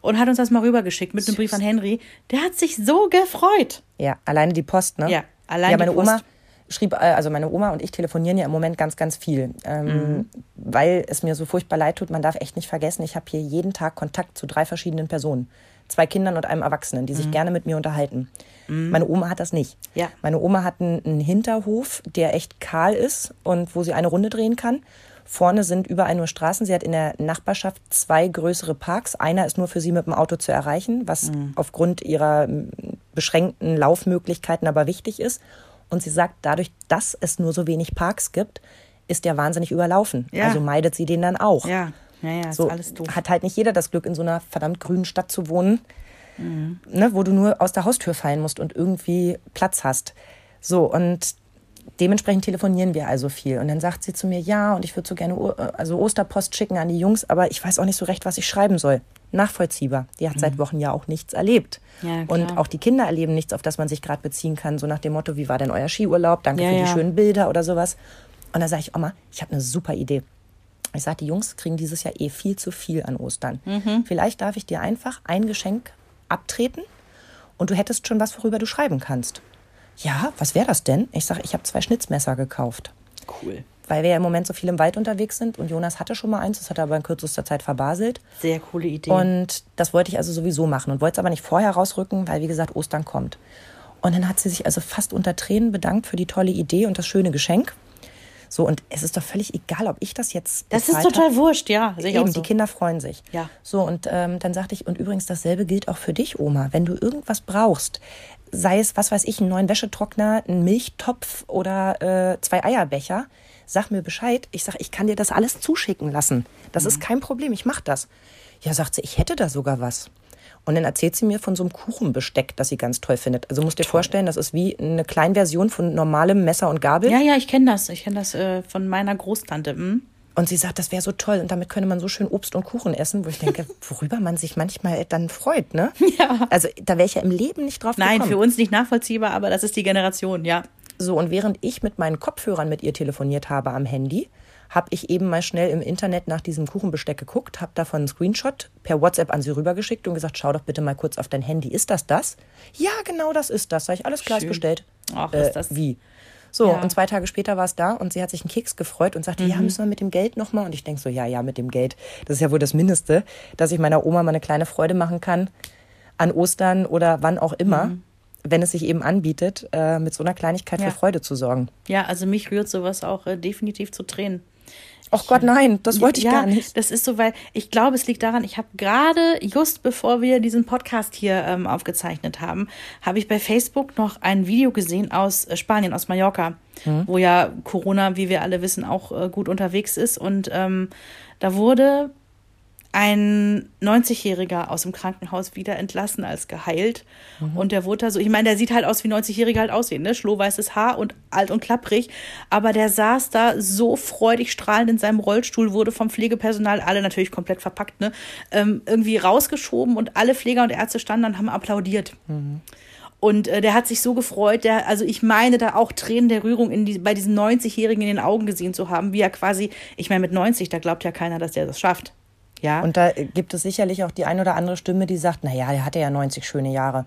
und hat uns das mal rübergeschickt mit einem Brief an Henry. Der hat sich so gefreut. Ja, alleine die Post, ne? Ja, allein ja, die meine Post. Oma schrieb, äh, also meine Oma und ich telefonieren ja im Moment ganz, ganz viel, ähm, Mhm. weil es mir so furchtbar leid tut. Man darf echt nicht vergessen, ich habe hier jeden Tag Kontakt zu drei verschiedenen Personen. Zwei Kindern und einem Erwachsenen, die sich gerne mit mir unterhalten. Meine Oma hat das nicht. Mhm. Ja. Meine Oma hat einen, einen Hinterhof, der echt kahl ist und wo sie eine Runde drehen kann. Vorne sind überall nur Straßen. Sie hat in der Nachbarschaft zwei größere Parks. Einer ist nur für sie mit dem Auto zu erreichen, was Mhm. aufgrund ihrer beschränkten Laufmöglichkeiten aber wichtig ist. Und sie sagt, dadurch, dass es nur so wenig Parks gibt, ist der wahnsinnig überlaufen. Ja. Also meidet sie den dann auch. Ja, ja, ja, So alles doof. hat halt nicht jeder das Glück, in so einer verdammt grünen Stadt zu wohnen, Mhm. ne, wo du nur aus der Haustür fallen musst und irgendwie Platz hast. So, und dementsprechend telefonieren wir also viel. Und dann sagt sie zu mir, ja, und ich würde so gerne O- äh, also Osterpost schicken an die Jungs, aber ich weiß auch nicht so recht, was ich schreiben soll. Nachvollziehbar. Die hat seit Wochen ja auch nichts erlebt. Mhm. Ja, und auch die Kinder erleben nichts, auf das man sich gerade beziehen kann. So nach dem Motto, wie war denn euer Skiurlaub? Danke Ja, für die ja. schönen Bilder oder sowas. Und da sage ich, Oma, ich habe eine super Idee. Ich sage, die Jungs kriegen dieses Jahr eh viel zu viel an Ostern. Mhm. Vielleicht darf ich dir einfach ein Geschenk abtreten und du hättest schon was, worüber du schreiben kannst. Ja, was wäre das denn? Ich sage, ich habe zwei Schnitzmesser gekauft. Cool. Weil wir ja im Moment so viel im Wald unterwegs sind und Jonas hatte schon mal eins, das hat er aber in kürzester Zeit verbaselt. Sehr coole Idee. Und das wollte ich also sowieso machen und wollte es aber nicht vorher rausrücken, weil wie gesagt Ostern kommt. Und dann hat sie sich also fast unter Tränen bedankt für die tolle Idee und das schöne Geschenk. So, und es ist doch völlig egal, ob ich das jetzt. das ist total hab. wurscht, ja. Eben, auch so. die Kinder freuen sich. Ja. So, und ähm, dann sagte ich, und übrigens dasselbe gilt auch für dich, Oma. Wenn du irgendwas brauchst, sei es, was weiß ich, einen neuen Wäschetrockner, einen Milchtopf oder äh, zwei Eierbecher, sag mir Bescheid. Ich sag, ich kann dir das alles zuschicken lassen. Das Mhm. ist kein Problem, ich mach das. Ja, sagt sie, ich hätte da sogar was. Und dann erzählt sie mir von so einem Kuchenbesteck, das sie ganz toll findet. Also musst dir vorstellen, das ist wie eine Kleinversion von normalem Messer und Gabel. Ja, ja, ich kenne das. Ich kenne das äh, von meiner Großtante. Hm? Und sie sagt, das wäre so toll und damit könne man so schön Obst und Kuchen essen, wo ich denke, (laughs) worüber man sich manchmal dann freut, ne? Ja. Also da wäre ich ja im Leben nicht drauf Nein, gekommen. für uns nicht nachvollziehbar, aber das ist die Generation, ja. So, und während ich mit meinen Kopfhörern mit ihr telefoniert habe am Handy, habe ich eben mal schnell im Internet nach diesem Kuchenbesteck geguckt, habe davon einen Screenshot per WhatsApp an sie rübergeschickt und gesagt, schau doch bitte mal kurz auf dein Handy. Ist das das? Ja, genau das ist das. Sag ich, alles klar, bestellt. Ach, äh, ist das- Wie? So, Ja. und zwei Tage später war es da und sie hat sich einen Keks gefreut und sagte, Mhm. ja, müssen wir mit dem Geld nochmal? Und ich denk so, ja, ja, mit dem Geld. Das ist ja wohl das Mindeste, dass ich meiner Oma mal eine kleine Freude machen kann an Ostern oder wann auch immer, Mhm. wenn es sich eben anbietet, äh, mit so einer Kleinigkeit Ja. für Freude zu sorgen. Ja, also mich rührt sowas auch äh, definitiv zu Tränen. Ach Gott, nein, das wollte ich ja, gar nicht. Das ist so, weil ich glaube, es liegt daran, ich habe gerade, just bevor wir diesen Podcast hier ähm, aufgezeichnet haben, habe ich bei Facebook noch ein Video gesehen aus äh, Spanien, aus Mallorca, Mhm. wo ja Corona, wie wir alle wissen, auch äh, gut unterwegs ist. Und ähm, da wurde ein 90-Jähriger aus dem Krankenhaus wieder entlassen als geheilt. Mhm. Und der wurde da so, ich meine, der sieht halt aus, wie 90-Jährige halt aussehen, ne? Schlohweißes Haar und alt und klapprig. Aber der saß da so freudig strahlend in seinem Rollstuhl, wurde vom Pflegepersonal, alle natürlich komplett verpackt, ne? Ähm, irgendwie rausgeschoben und alle Pfleger und Ärzte standen und haben applaudiert. Und äh, der hat sich so gefreut, der, also ich meine da auch Tränen der Rührung in die, bei diesem 90-Jährigen in den Augen gesehen zu haben, wie er quasi, ich meine, mit 90, da glaubt ja keiner, dass der das schafft. Ja. Und da gibt es sicherlich auch die ein oder andere Stimme, die sagt, na ja, der hatte ja 90 schöne Jahre.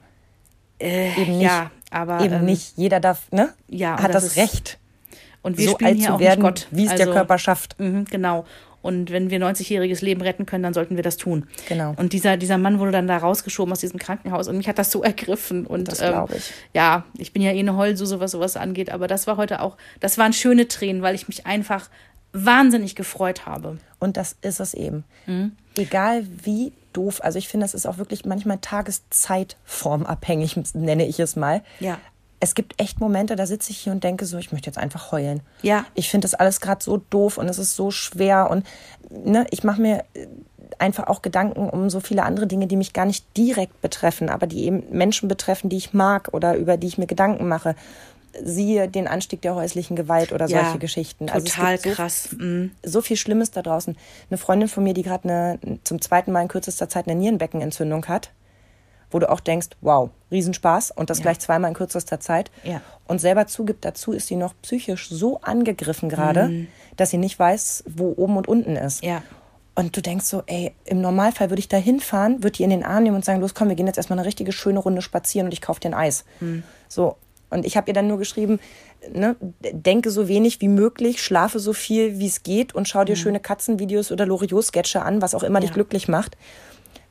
eben nicht. ja, aber eben ähm, nicht. Jeder darf, ne? ja, hat das das, Recht, Und wir so spielen alt hier zu auch werden, nicht Gott. wie es der Also, Körper schafft. Mhm, genau. Und wenn wir 90-jähriges Leben retten können, dann sollten wir das tun. Genau. Und dieser, dieser Mann wurde dann da rausgeschoben aus diesem Krankenhaus und mich hat das so (laughs) ergriffen. Und Das ähm, glaub ich. ja, ich bin ja eh eine Heulsuse, was sowas angeht, aber das war heute auch, das waren schöne Tränen, weil ich mich einfach wahnsinnig gefreut habe. Und das ist es eben. Mhm. Egal wie doof, also ich finde, das ist auch wirklich manchmal tageszeitformabhängig, nenne ich es mal. Ja. Es gibt echt Momente, da sitze ich hier und denke so, ich möchte jetzt einfach heulen. Ja. Ich finde das alles gerade so doof und es ist so schwer und ne, ich mache mir äh, einfach auch Gedanken um so viele andere Dinge, die mich gar nicht direkt betreffen, aber die eben Menschen betreffen, die ich mag oder über die ich mir Gedanken mache. Siehe den Anstieg der häuslichen Gewalt oder Ja, solche Geschichten. Also es Total gibt so krass. Mhm. so viel Schlimmes da draußen. Eine Freundin von mir, die gerade eine, zum zweiten Mal in kürzester Zeit eine Nierenbeckenentzündung hat, wo du auch denkst, wow, Riesenspaß und das Ja. gleich zweimal in kürzester Zeit. Ja. Und selber zugibt, dazu ist sie noch psychisch so angegriffen gerade, dass sie nicht weiß, wo oben und unten ist. Mhm. Ja. Und du denkst so, ey, im Normalfall würde ich da hinfahren, würde die in den Arm nehmen und sagen, los komm, wir gehen jetzt erstmal eine richtige schöne Runde spazieren und ich kaufe dir ein Eis. Mhm. So. Und ich habe ihr dann nur geschrieben, ne, denke so wenig wie möglich, schlafe so viel wie es geht und schau dir schöne Katzenvideos oder Loriot-Sketche an, was auch immer dich Mhm. Ja. glücklich macht.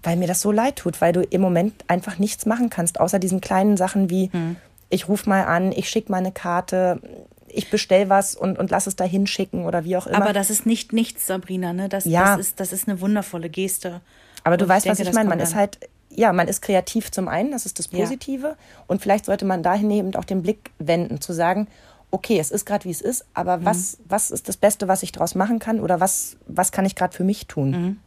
Weil mir das so leid tut, weil du im Moment einfach nichts machen kannst, außer diesen kleinen Sachen wie, Mhm. ich rufe mal an, ich schicke mal eine Karte, ich bestell was und, und lass es da hinschicken oder wie auch immer. Aber das ist nicht nichts, Sabrina, ne? Das, Ja. das, ist, das ist eine wundervolle Geste. Aber du weißt, denke, was ich meine. Man ist an. halt, ja, man ist kreativ zum einen, das ist das Ja. Positive. Und vielleicht sollte man dahin eben auch den Blick wenden, zu sagen, okay, es ist gerade wie es ist, aber Mhm. was, was ist das Beste, was ich daraus machen kann oder was, was kann ich gerade für mich tun? Mhm.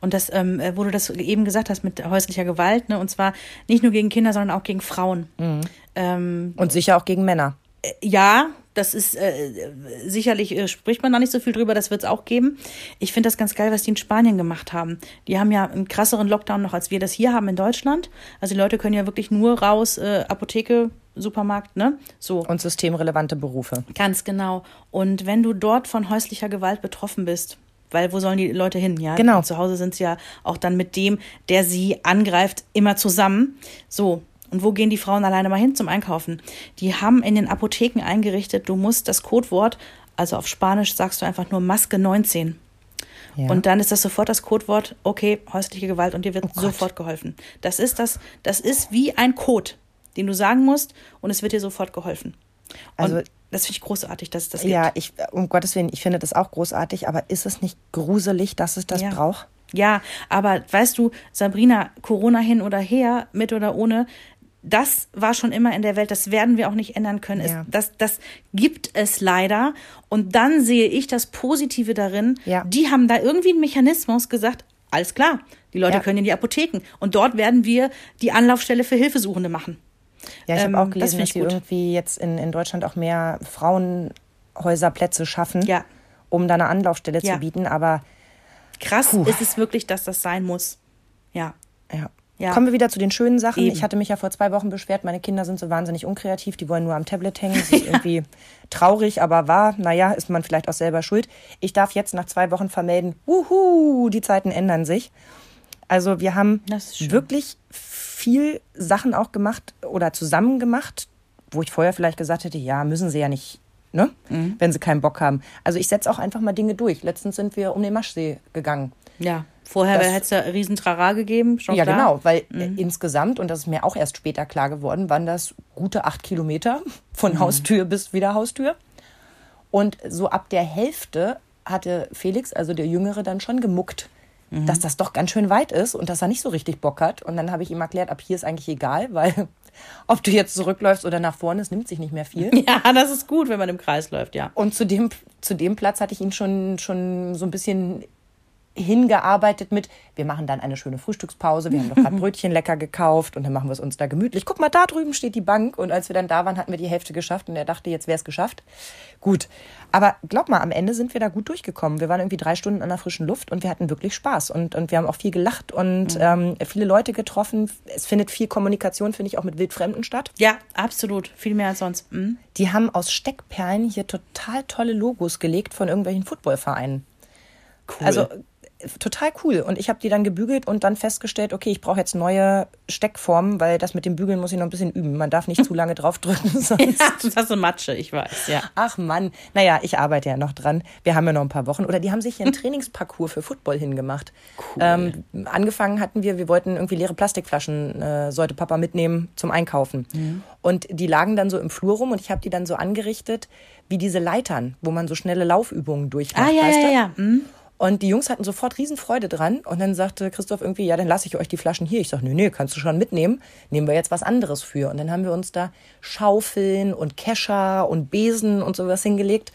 Und das, ähm, äh, wo du das eben gesagt hast mit häuslicher Gewalt, ne? Und zwar nicht nur gegen Kinder, sondern auch gegen Frauen. Mhm. Ähm, Und sicher auch gegen Männer. Ja, das ist äh, sicherlich äh, spricht man da nicht so viel drüber, das wird es auch geben. Ich finde das ganz geil, was die in Spanien gemacht haben. Die haben ja einen krasseren Lockdown noch, als wir das hier haben in Deutschland. Also die Leute können ja wirklich nur raus, äh, Apotheke, Supermarkt, ne? So. Und systemrelevante Berufe. Ganz genau. Und wenn du dort von häuslicher Gewalt betroffen bist, weil wo sollen die Leute hin? Ja, Genau. Zu Hause sind sie ja auch dann mit dem, der sie angreift, immer zusammen. So. Und wo gehen die Frauen alleine mal hin zum Einkaufen? Die haben in den Apotheken eingerichtet, du musst das Codewort, also auf Spanisch sagst du einfach nur Maske 19. Ja. Und dann ist das sofort das Codewort, okay, häusliche Gewalt und dir wird Oh sofort geholfen. Das ist das, das ist wie ein Code, den du sagen musst und es wird dir sofort geholfen. Also- und das finde ich großartig, dass es das gibt. Ja, ich, um Gottes Willen, ich finde das auch großartig, aber ist es nicht gruselig, dass es das Ja. braucht? Ja, aber weißt du, Sabrina, Corona hin oder her, mit oder ohne, das war schon immer in der Welt, das werden wir auch nicht ändern können. Ja. Das, das gibt es leider. Und dann sehe ich das Positive darin. Ja. Die haben da irgendwie einen Mechanismus gesagt, alles klar, die Leute Ja. können in die Apotheken. Und dort werden wir die Anlaufstelle für Hilfesuchende machen. Ja, ich Ähm, habe auch das gelesen, find dass sie irgendwie jetzt in, in Deutschland auch mehr Frauenhäuserplätze schaffen, um da eine Anlaufstelle zu bieten. Aber Krass Puh. ist es wirklich, dass das sein muss. Ja. ja. Ja. Kommen wir wieder zu den schönen Sachen. Eben. Ich hatte mich ja vor zwei Wochen beschwert, meine Kinder sind so wahnsinnig unkreativ, die wollen nur am Tablet hängen. Das (laughs) ist irgendwie traurig, aber wahr. Naja, ist man vielleicht auch selber schuld. Ich darf jetzt nach zwei Wochen vermelden, wuhu, die Zeiten ändern sich. Also wir haben wirklich viel Sachen auch gemacht oder zusammen gemacht, wo ich vorher vielleicht gesagt hätte, ja, müssen sie ja nicht, ne? Mhm. Wenn sie keinen Bock haben. Also ich setze auch einfach mal Dinge durch. Letztens sind wir um den Maschsee gegangen. Ja. Vorher hätte es ja riesen Trara gegeben, schon Ja, klar. genau, weil Mhm. äh, insgesamt, und das ist mir auch erst später klar geworden, waren das gute acht Kilometer von Mhm. Haustür bis wieder Haustür. Und so ab der Hälfte hatte Felix, also der Jüngere, dann schon gemuckt, Mhm. dass das doch ganz schön weit ist und dass er nicht so richtig Bock hat. Und dann habe ich ihm erklärt, ab hier ist eigentlich egal, weil (laughs) ob du jetzt zurückläufst oder nach vorne, es nimmt sich nicht mehr viel. (laughs) Ja, das ist gut, wenn man im Kreis läuft, ja. Und zu dem, zu dem Platz hatte ich ihn schon, schon so ein bisschen hingearbeitet mit, wir machen dann eine schöne Frühstückspause, wir haben doch gerade (laughs) Brötchen lecker gekauft und dann machen wir es uns da gemütlich. Guck mal, da drüben steht die Bank und als wir dann da waren, hatten wir die Hälfte geschafft und er dachte, jetzt wäre es geschafft. Gut, aber glaub mal, am Ende sind wir da gut durchgekommen. Wir waren irgendwie drei Stunden an der frischen Luft und wir hatten wirklich Spaß und, und wir haben auch viel gelacht und ähm, viele Leute getroffen. Es findet viel Kommunikation, finde ich, auch mit Wildfremden statt. Ja, absolut. Viel mehr als sonst. Mhm. Die haben aus Steckperlen hier total tolle Logos gelegt von irgendwelchen Footballvereinen. Cool. Also total cool. Und ich habe die dann gebügelt und dann festgestellt, okay, ich brauche jetzt neue Steckformen, weil das mit dem Bügeln muss ich noch ein bisschen üben. Man darf nicht zu lange draufdrücken, (laughs) (laughs) sonst. ja, das hast du Matsche, ich weiß, ja. Ach Mann, naja, ich arbeite ja noch dran. Wir haben ja noch ein paar Wochen. Oder die haben sich hier einen (laughs) Trainingsparcours für Football hingemacht. Cool. Ähm, angefangen hatten wir, wir wollten irgendwie leere Plastikflaschen, äh, sollte Papa mitnehmen zum Einkaufen. Mhm. Und die lagen dann so im Flur rum und ich habe die dann so angerichtet wie diese Leitern, wo man so schnelle Laufübungen durchmacht. Ah, ja, ja, ja. Mhm. Und die Jungs hatten sofort Riesenfreude dran. Und dann sagte Christoph irgendwie, ja, dann lasse ich euch die Flaschen hier. Ich sage, nee, nee, kannst du schon mitnehmen. Nehmen wir jetzt was anderes für. Und dann haben wir uns da Schaufeln und Kescher und Besen und sowas hingelegt.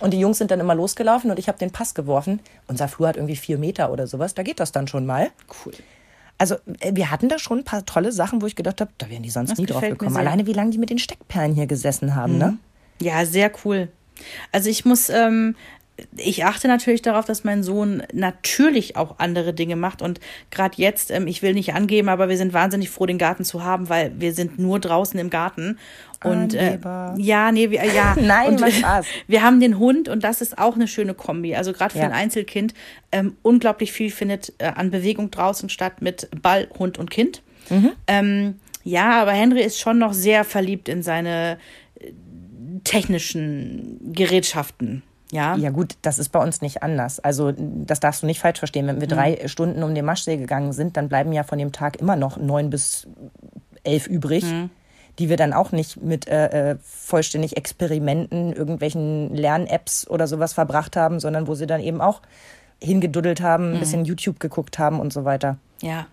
Und die Jungs sind dann immer losgelaufen und ich habe den Pass geworfen. Unser Flur hat irgendwie vier Meter oder sowas. Da geht das dann schon mal. Cool. Also äh, wir hatten da schon ein paar tolle Sachen, wo ich gedacht habe, da wären die sonst Das nie drauf gekommen. Alleine wie lange die mit den Steckperlen hier gesessen haben, ne? Ja, sehr cool. Also ich muss, ähm, ich achte natürlich darauf, dass mein Sohn natürlich auch andere Dinge macht. Und gerade jetzt, ähm, ich will nicht angeben, aber wir sind wahnsinnig froh, den Garten zu haben, weil wir sind nur draußen im Garten. Und äh, ja, nee, wir, ja. (laughs) Nein, und, Spaß. (laughs) Wir haben den Hund und das ist auch eine schöne Kombi. Also gerade für Ja. ein Einzelkind ähm, unglaublich viel findet äh, an Bewegung draußen statt mit Ball, Hund und Kind. Mhm. Ähm, ja, aber Henry ist schon noch sehr verliebt in seine äh, technischen Gerätschaften. Ja. Ja gut, das ist bei uns nicht anders. Also das darfst du nicht falsch verstehen. Wenn wir drei Stunden um den Maschsee gegangen sind, dann bleiben ja von dem Tag immer noch neun bis elf übrig, die wir dann auch nicht mit äh, äh, vollständig Experimenten, irgendwelchen Lern-Apps oder sowas verbracht haben, sondern wo sie dann eben auch hingeduddelt haben, ein bisschen YouTube geguckt haben und so weiter. Ja.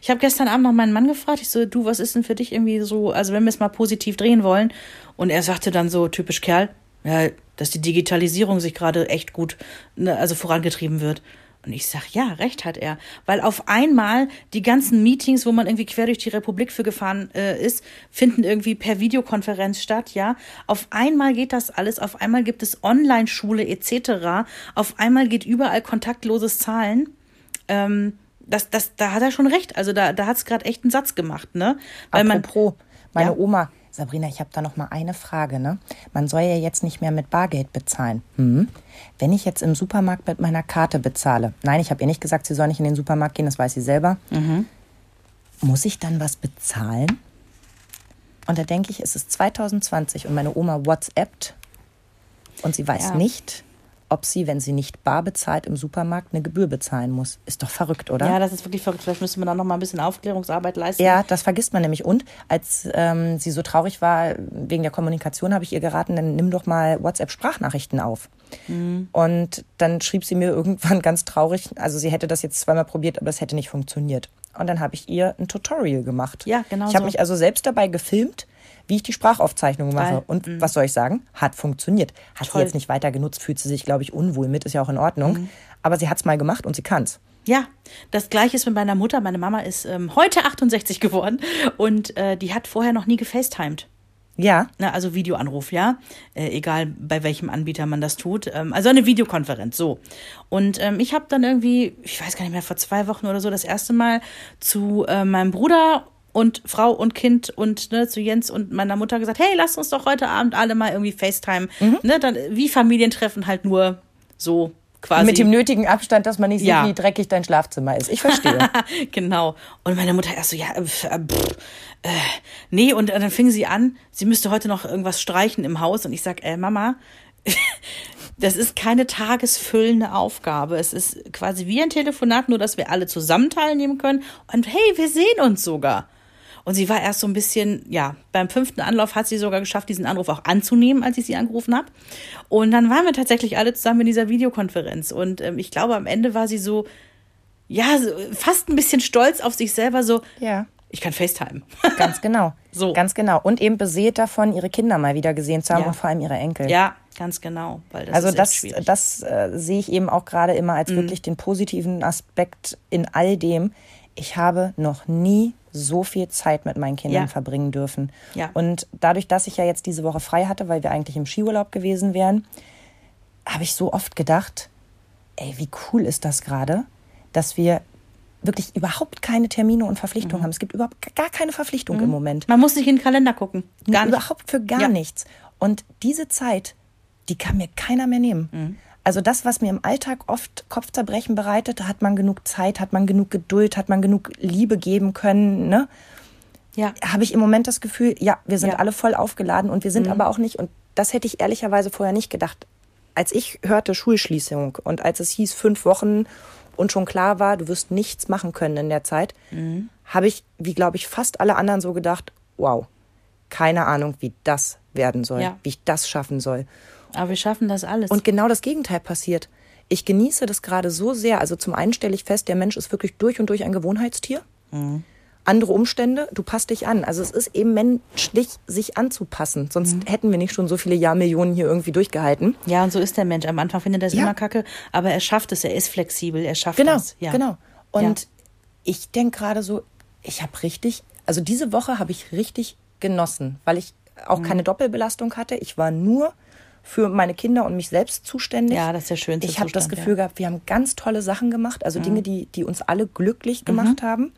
Ich habe gestern Abend noch meinen Mann gefragt, ich so, du, was ist denn für dich irgendwie so, also wenn wir es mal positiv drehen wollen? Und er sagte dann so, typisch Kerl, ja, dass die Digitalisierung sich gerade echt gut, ne, also vorangetrieben wird. Und ich sag, ja, recht hat er. Weil auf einmal die ganzen Meetings, wo man irgendwie quer durch die Republik für gefahren äh, ist, finden irgendwie per Videokonferenz statt, ja. Auf einmal geht das alles, auf einmal gibt es Online-Schule etc. Auf einmal geht überall kontaktloses Zahlen. Ähm, das, das, da hat er schon recht. Also da, da hat es gerade echt einen Satz gemacht, ne? Weil Apropos, man, meine ja. Oma, Sabrina, ich habe da noch mal eine Frage. Ne? Man soll ja jetzt nicht mehr mit Bargeld bezahlen. Hm. Wenn ich jetzt im Supermarkt mit meiner Karte bezahle, nein, ich habe ihr nicht gesagt, sie soll nicht in den Supermarkt gehen, das weiß sie selber. Mhm. Muss ich dann was bezahlen? Und da denke ich, es ist 2020 und meine Oma WhatsAppt und sie weiß ja. nicht, ob sie, wenn sie nicht bar bezahlt im Supermarkt, eine Gebühr bezahlen muss. Ist doch verrückt, oder? Ja, das ist wirklich verrückt. Vielleicht müsste man da noch mal ein bisschen Aufklärungsarbeit leisten. Ja, das vergisst man nämlich. Und als ähm, sie so traurig war wegen der Kommunikation, habe ich ihr geraten, dann nimm doch mal WhatsApp-Sprachnachrichten auf. Mhm. Und dann schrieb sie mir (laughs) irgendwann ganz traurig, also sie hätte das jetzt zweimal probiert, aber das hätte nicht funktioniert. Und dann habe ich ihr ein Tutorial gemacht. Ja, genau. Ich habe so. mich also selbst dabei gefilmt wie ich die Sprachaufzeichnung mache. Geil. Und mhm. was soll ich sagen? Hat funktioniert. Hat Toll. sie jetzt nicht weiter genutzt, fühlt sie sich, glaube ich, unwohl mit, ist ja auch in Ordnung. Mhm. Aber sie hat es mal gemacht und sie kann's. Ja, das gleiche ist mit meiner Mutter. Meine Mama ist ähm, heute 68 geworden und äh, die hat vorher noch nie gefacetimed. Ja. Na, also Videoanruf, ja. Äh, egal bei welchem Anbieter man das tut. Ähm, also eine Videokonferenz, so. Und ähm, ich habe dann irgendwie, ich weiß gar nicht mehr, vor zwei Wochen oder so das erste Mal zu äh, meinem Bruder und Frau und Kind und ne, zu Jens und meiner Mutter gesagt, hey, lasst uns doch heute Abend alle mal irgendwie FaceTime. Mhm. Ne, dann wie Familientreffen halt nur so quasi. Mit dem nötigen Abstand, dass man nicht ja. sieht, wie dreckig dein Schlafzimmer ist. Ich verstehe. (laughs) genau. Und meine Mutter erst so, ja, äh, pff, äh, nee, und dann fing sie an, sie müsste heute noch irgendwas streichen im Haus und ich sag, äh, Mama, (laughs) das ist keine tagesfüllende Aufgabe. Es ist quasi wie ein Telefonat, nur dass wir alle zusammen teilnehmen können. Und hey, wir sehen uns sogar. Und sie war erst so ein bisschen, ja, beim fünften Anlauf hat sie sogar geschafft, diesen Anruf auch anzunehmen, als ich sie angerufen habe. Und dann waren wir tatsächlich alle zusammen in dieser Videokonferenz. Und ähm, ich glaube, am Ende war sie so, ja, fast ein bisschen stolz auf sich selber, so, ja. ich kann FaceTime. (laughs) Ganz genau. so. Ganz genau. Und eben beseelt davon, ihre Kinder mal wieder gesehen zu haben ja. und vor allem ihre Enkel. Ja, ganz genau. Weil das also das, das äh, sehe ich eben auch gerade immer als mhm. wirklich den positiven Aspekt in all dem. Ich habe noch nie so viel Zeit mit meinen Kindern ja. verbringen dürfen. Ja. Und dadurch, dass ich ja jetzt diese Woche frei hatte, weil wir eigentlich im Skiurlaub gewesen wären, habe ich so oft gedacht, ey, wie cool ist das gerade, dass wir wirklich überhaupt keine Termine und Verpflichtungen mhm. haben. Es gibt überhaupt gar keine Verpflichtung mhm. im Moment. Man muss nicht in den Kalender gucken. Gar nicht. Überhaupt für gar ja. nichts. Und diese Zeit, die kann mir keiner mehr nehmen. Mhm. Also das, was mir im Alltag oft Kopfzerbrechen bereitet, hat man genug Zeit, hat man genug Geduld, hat man genug Liebe geben können, ne? Ja. Habe ich im Moment das Gefühl, ja, wir sind ja. alle voll aufgeladen und wir sind mhm. aber auch nicht, und das hätte ich ehrlicherweise vorher nicht gedacht. Als ich hörte Schulschließung und als es hieß fünf Wochen und schon klar war, du wirst nichts machen können in der Zeit, mhm. habe ich, wie glaube ich, fast alle anderen so gedacht, wow, keine Ahnung, wie das werden soll, ja. wie ich das schaffen soll. Aber wir schaffen das alles. Und genau das Gegenteil passiert. Ich genieße das gerade so sehr. Also zum einen stelle ich fest, der Mensch ist wirklich durch und durch ein Gewohnheitstier. Mhm. Andere Umstände, du passt dich an. Also es ist eben menschlich, sich anzupassen. Sonst mhm. hätten wir nicht schon so viele Jahrmillionen hier irgendwie durchgehalten. Ja, und so ist der Mensch. Am Anfang findet er es ja. immer kacke, aber er schafft es. Er ist flexibel. Er schafft genau, es. Ja. Genau. Und ja. ich denke gerade so, ich habe richtig, also diese Woche habe ich richtig genossen, weil ich auch mhm. keine Doppelbelastung hatte. Ich war nur für meine Kinder und mich selbst zuständig. Ja, das ist der schönste Ich habe das Gefühl ja. gehabt, wir haben ganz tolle Sachen gemacht, also mhm. Dinge, die, die uns alle glücklich gemacht mhm. haben.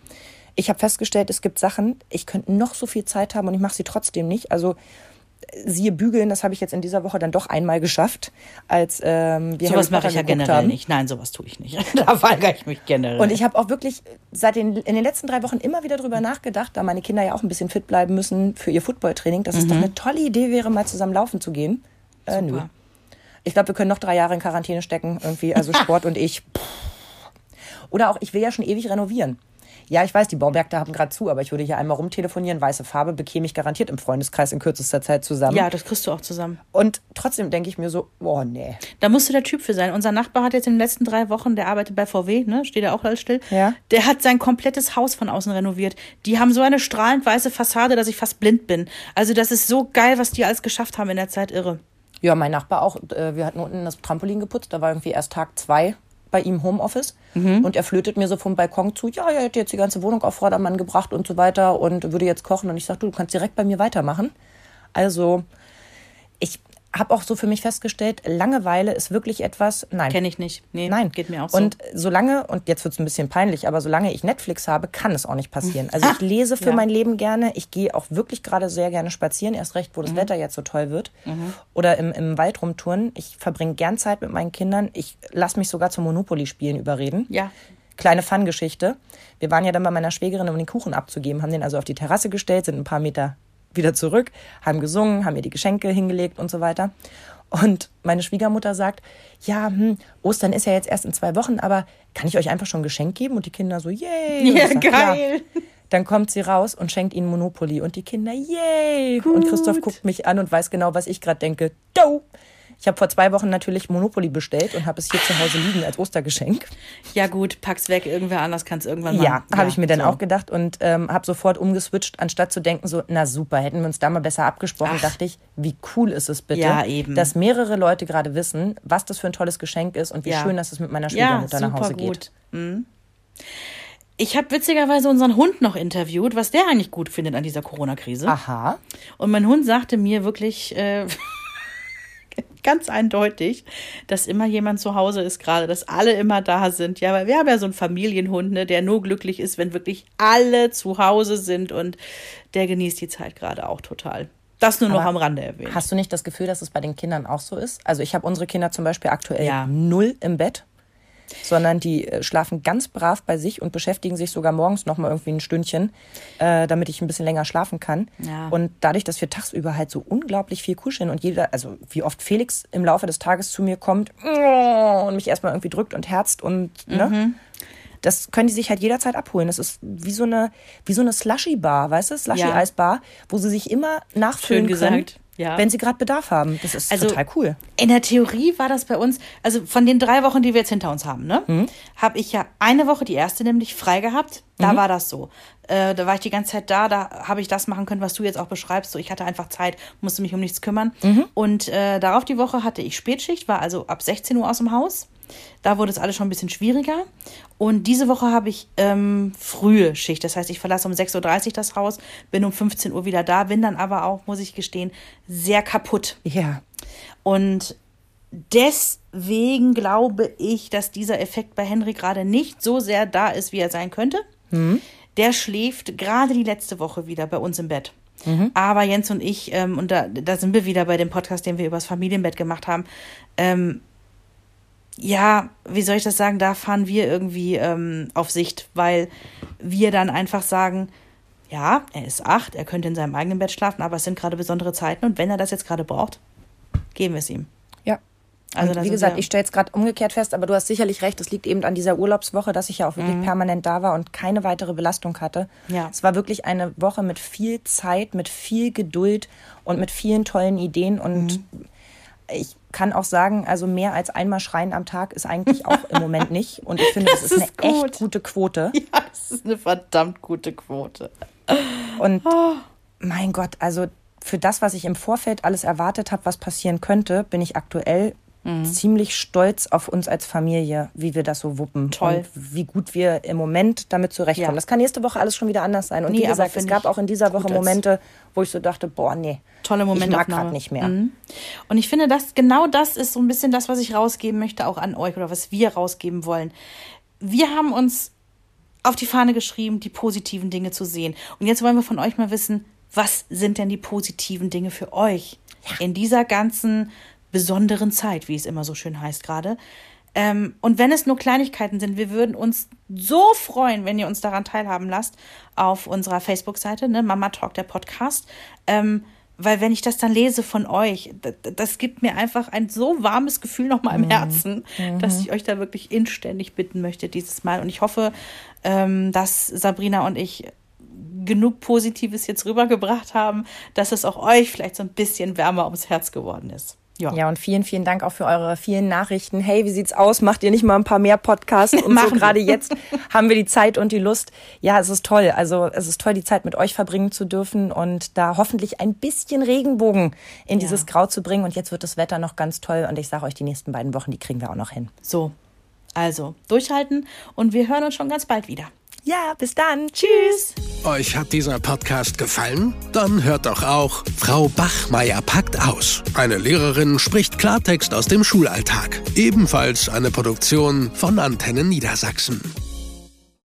Ich habe festgestellt, es gibt Sachen, ich könnte noch so viel Zeit haben und ich mache sie trotzdem nicht. Also siehe bügeln, das habe ich jetzt in dieser Woche dann doch einmal geschafft, als ähm, wir sowas mache ich ja generell haben. nicht. Nein, sowas tue ich nicht. (laughs) da weigere ich mich generell. Und ich habe auch wirklich seit den in den letzten drei Wochen immer wieder drüber nachgedacht, da meine Kinder ja auch ein bisschen fit bleiben müssen für ihr Footballtraining, dass mhm. es doch eine tolle Idee wäre, mal zusammen laufen zu gehen. Äh, nö. Ich glaube, wir können noch drei Jahre in Quarantäne stecken, irgendwie, also (laughs) Sport und ich. Oder auch, ich will ja schon ewig renovieren. Ja, ich weiß, die Baumärkte haben gerade zu, aber ich würde hier einmal rumtelefonieren. Weiße Farbe bekäme ich garantiert im Freundeskreis in kürzester Zeit zusammen. Ja, das kriegst du auch zusammen. Und trotzdem denke ich mir so, boah, nee. Da musst du der Typ für sein. Unser Nachbar hat jetzt in den letzten drei Wochen, der arbeitet bei VW, ne, steht ja auch alles still. Ja. Der hat sein komplettes Haus von außen renoviert. Die haben so eine strahlend weiße Fassade, dass ich fast blind bin. Also das ist so geil, was die alles geschafft haben in der Zeit. Irre. Ja, mein Nachbar auch. Äh, wir hatten unten das Trampolin geputzt. Da war irgendwie erst Tag zwei bei ihm Homeoffice Mhm. und er flötet mir so vom Balkon zu, ja, er hätte jetzt die ganze Wohnung auf Vordermann gebracht und so weiter und würde jetzt kochen und ich sage, du, du kannst direkt bei mir weitermachen. Also ich habe auch so für mich festgestellt, Langeweile ist wirklich etwas, nein. Kenne ich nicht. Nee, Nein. geht mir auch so. Und solange, und jetzt wird es ein bisschen peinlich, aber solange ich Netflix habe, kann es auch nicht passieren. Also (laughs) ich lese für Ja. mein Leben gerne. Ich gehe auch wirklich gerade sehr gerne spazieren, erst recht, wo das Wetter jetzt so toll wird. Mhm. Oder im, im Wald rumtouren. Ich verbringe gern Zeit mit meinen Kindern. Ich lasse mich sogar zum Monopoly-Spielen überreden. ja. Kleine Fun-Geschichte. Wir waren ja dann bei meiner Schwägerin, um den Kuchen abzugeben, haben den also auf die Terrasse gestellt, sind ein paar Meter wieder zurück, haben gesungen, haben ihr die Geschenke hingelegt und so weiter. Und meine Schwiegermutter sagt, ja, hm, Ostern ist ja jetzt erst in zwei Wochen, aber kann ich euch einfach schon ein Geschenk geben? Und die Kinder so, yay. Ja, sag, geil. Dann kommt sie raus und schenkt ihnen Monopoly und die Kinder, yay. Und Christoph guckt mich an und weiß genau, was ich gerade denke. Do. Ich habe vor zwei Wochen natürlich Monopoly bestellt und habe es hier zu Hause liegen als Ostergeschenk. Ja, gut, pack's weg, irgendwer anders kann es irgendwann machen. Ja, habe ich mir dann so. auch gedacht und ähm, habe sofort umgeswitcht, anstatt zu denken, so, na super, hätten wir uns da mal besser abgesprochen, Ach. dachte ich, wie cool ist es bitte, Ja, dass mehrere Leute gerade wissen, was das für ein tolles Geschenk ist und wie Ja. schön, dass es mit meiner Ja, Schwiegermutter nach Hause gut. geht. Mhm. Ich habe witzigerweise unseren Hund noch interviewt, was der eigentlich gut findet an dieser Corona-Krise. Aha. Und mein Hund sagte mir wirklich äh, ganz eindeutig, dass immer jemand zu Hause ist gerade, dass alle immer da sind. Ja, weil wir haben ja so einen Familienhund, ne, der nur glücklich ist, wenn wirklich alle zu Hause sind und der genießt die Zeit gerade auch total. Das nur noch Aber am Rande erwähnt. Hast du nicht das Gefühl, dass es bei den Kindern auch so ist? Also ich habe unsere Kinder zum Beispiel aktuell Ja. null im Bett, sondern die äh, schlafen ganz brav bei sich und beschäftigen sich sogar morgens noch mal irgendwie ein Stündchen, äh, damit ich ein bisschen länger schlafen kann. Ja. Und dadurch, dass wir tagsüber halt so unglaublich viel kuscheln und jeder, also wie oft Felix im Laufe des Tages zu mir kommt und mich erstmal irgendwie drückt und herzt und ne? Mhm. Das können die sich halt jederzeit abholen. Das ist wie so eine, wie so eine Slushy-Bar, weißt du? Slushy-Eisbar, wo sie sich immer nachfüllen Schön können, gesagt, ja. wenn sie gerade Bedarf haben. Das ist Also- total cool. In der Theorie war das bei uns, also von den drei Wochen, die wir jetzt hinter uns haben, ne, Mhm. habe ich ja eine Woche, die erste nämlich, frei gehabt. Mhm. Da war das so. Äh, da war ich die ganze Zeit da, da habe ich das machen können, was du jetzt auch beschreibst. So, ich hatte einfach Zeit, musste mich um nichts kümmern. Mhm. Und äh, darauf die Woche hatte ich Spätschicht, war also ab 16 Uhr aus dem Haus. Da wurde es alles schon ein bisschen schwieriger. Und diese Woche habe ich ähm, frühe Schicht. Das heißt, ich verlasse um 6.30 Uhr das Haus, bin um 15 Uhr wieder da, bin dann aber auch, muss ich gestehen, sehr kaputt. Ja. Und deswegen glaube ich, dass dieser Effekt bei Henry gerade nicht so sehr da ist, wie er sein könnte. Der schläft gerade die letzte Woche wieder bei uns im Bett. Aber Jens und ich, ähm, und da, da sind wir wieder bei dem Podcast, den wir übers Familienbett gemacht haben, ähm, ja, wie soll ich das sagen, da fahren wir irgendwie ähm, auf Sicht, weil wir dann einfach sagen, ja, er ist acht, er könnte in seinem eigenen Bett schlafen, aber es sind gerade besondere Zeiten und wenn er das jetzt gerade braucht, geben wir es ihm. Ja. Also und wie gesagt, ich stelle es gerade umgekehrt fest, aber du hast sicherlich recht, es liegt eben an dieser Urlaubswoche, dass ich ja auch wirklich Mhm. permanent da war und keine weitere Belastung hatte. Ja. Es war wirklich eine Woche mit viel Zeit, mit viel Geduld und mit vielen tollen Ideen und Mhm. Ich kann auch sagen, also mehr als einmal schreien am Tag ist eigentlich auch im Moment (laughs) nicht. Und ich finde, das, Das ist eine ist gut. echt gute Quote. (laughs) Ja, das ist eine verdammt gute Quote. Und mein Gott, also für das, was ich im Vorfeld alles erwartet habe, was passieren könnte, bin ich aktuell Mhm. ziemlich stolz auf uns als Familie, wie wir das so wuppen. Toll. Und wie gut wir im Moment damit zurechtkommen. Ja. Das kann nächste Woche alles schon wieder anders sein. Und Nee, wie gesagt, es gab auch in dieser Woche Momente, wo ich so dachte, boah, nee. Tolle Ich mag gerade nicht mehr. Mhm. Und ich finde, das, genau das ist so ein bisschen das, was ich rausgeben möchte, auch an euch oder was wir rausgeben wollen. Wir haben uns auf die Fahne geschrieben, die positiven Dinge zu sehen. Und jetzt wollen wir von euch mal wissen, was sind denn die positiven Dinge für euch in dieser ganzen besonderen Zeit, wie es immer so schön heißt gerade. Ähm, und wenn es nur Kleinigkeiten sind, wir würden uns so freuen, wenn ihr uns daran teilhaben lasst auf unserer Facebook-Seite, ne, Mama Talk, der Podcast. Ähm, weil wenn ich das dann lese von euch, das, das gibt mir einfach ein so warmes Gefühl nochmal im Herzen, dass ich euch da wirklich inständig bitten möchte dieses Mal. Und ich hoffe, ähm, dass Sabrina und ich genug Positives jetzt rübergebracht haben, dass es auch euch vielleicht so ein bisschen wärmer ums Herz geworden ist. Ja. Ja, und vielen, vielen Dank auch für eure vielen Nachrichten. Hey, wie sieht's aus? Macht ihr nicht mal ein paar mehr Podcasts? Und (laughs) so gerade jetzt haben wir die Zeit und die Lust. Ja, es ist toll. Also es ist toll, die Zeit mit euch verbringen zu dürfen und da hoffentlich ein bisschen Regenbogen in dieses Grau zu bringen. Und jetzt wird das Wetter noch ganz toll. Und ich sage euch, die nächsten beiden Wochen, die kriegen wir auch noch hin. So. Also durchhalten und wir hören uns schon ganz bald wieder. Ja, bis dann. Tschüss. Euch hat dieser Podcast gefallen? Dann hört doch auch Frau Bachmeier packt aus. Eine Lehrerin spricht Klartext aus dem Schulalltag. Ebenfalls eine Produktion von Antennen Niedersachsen.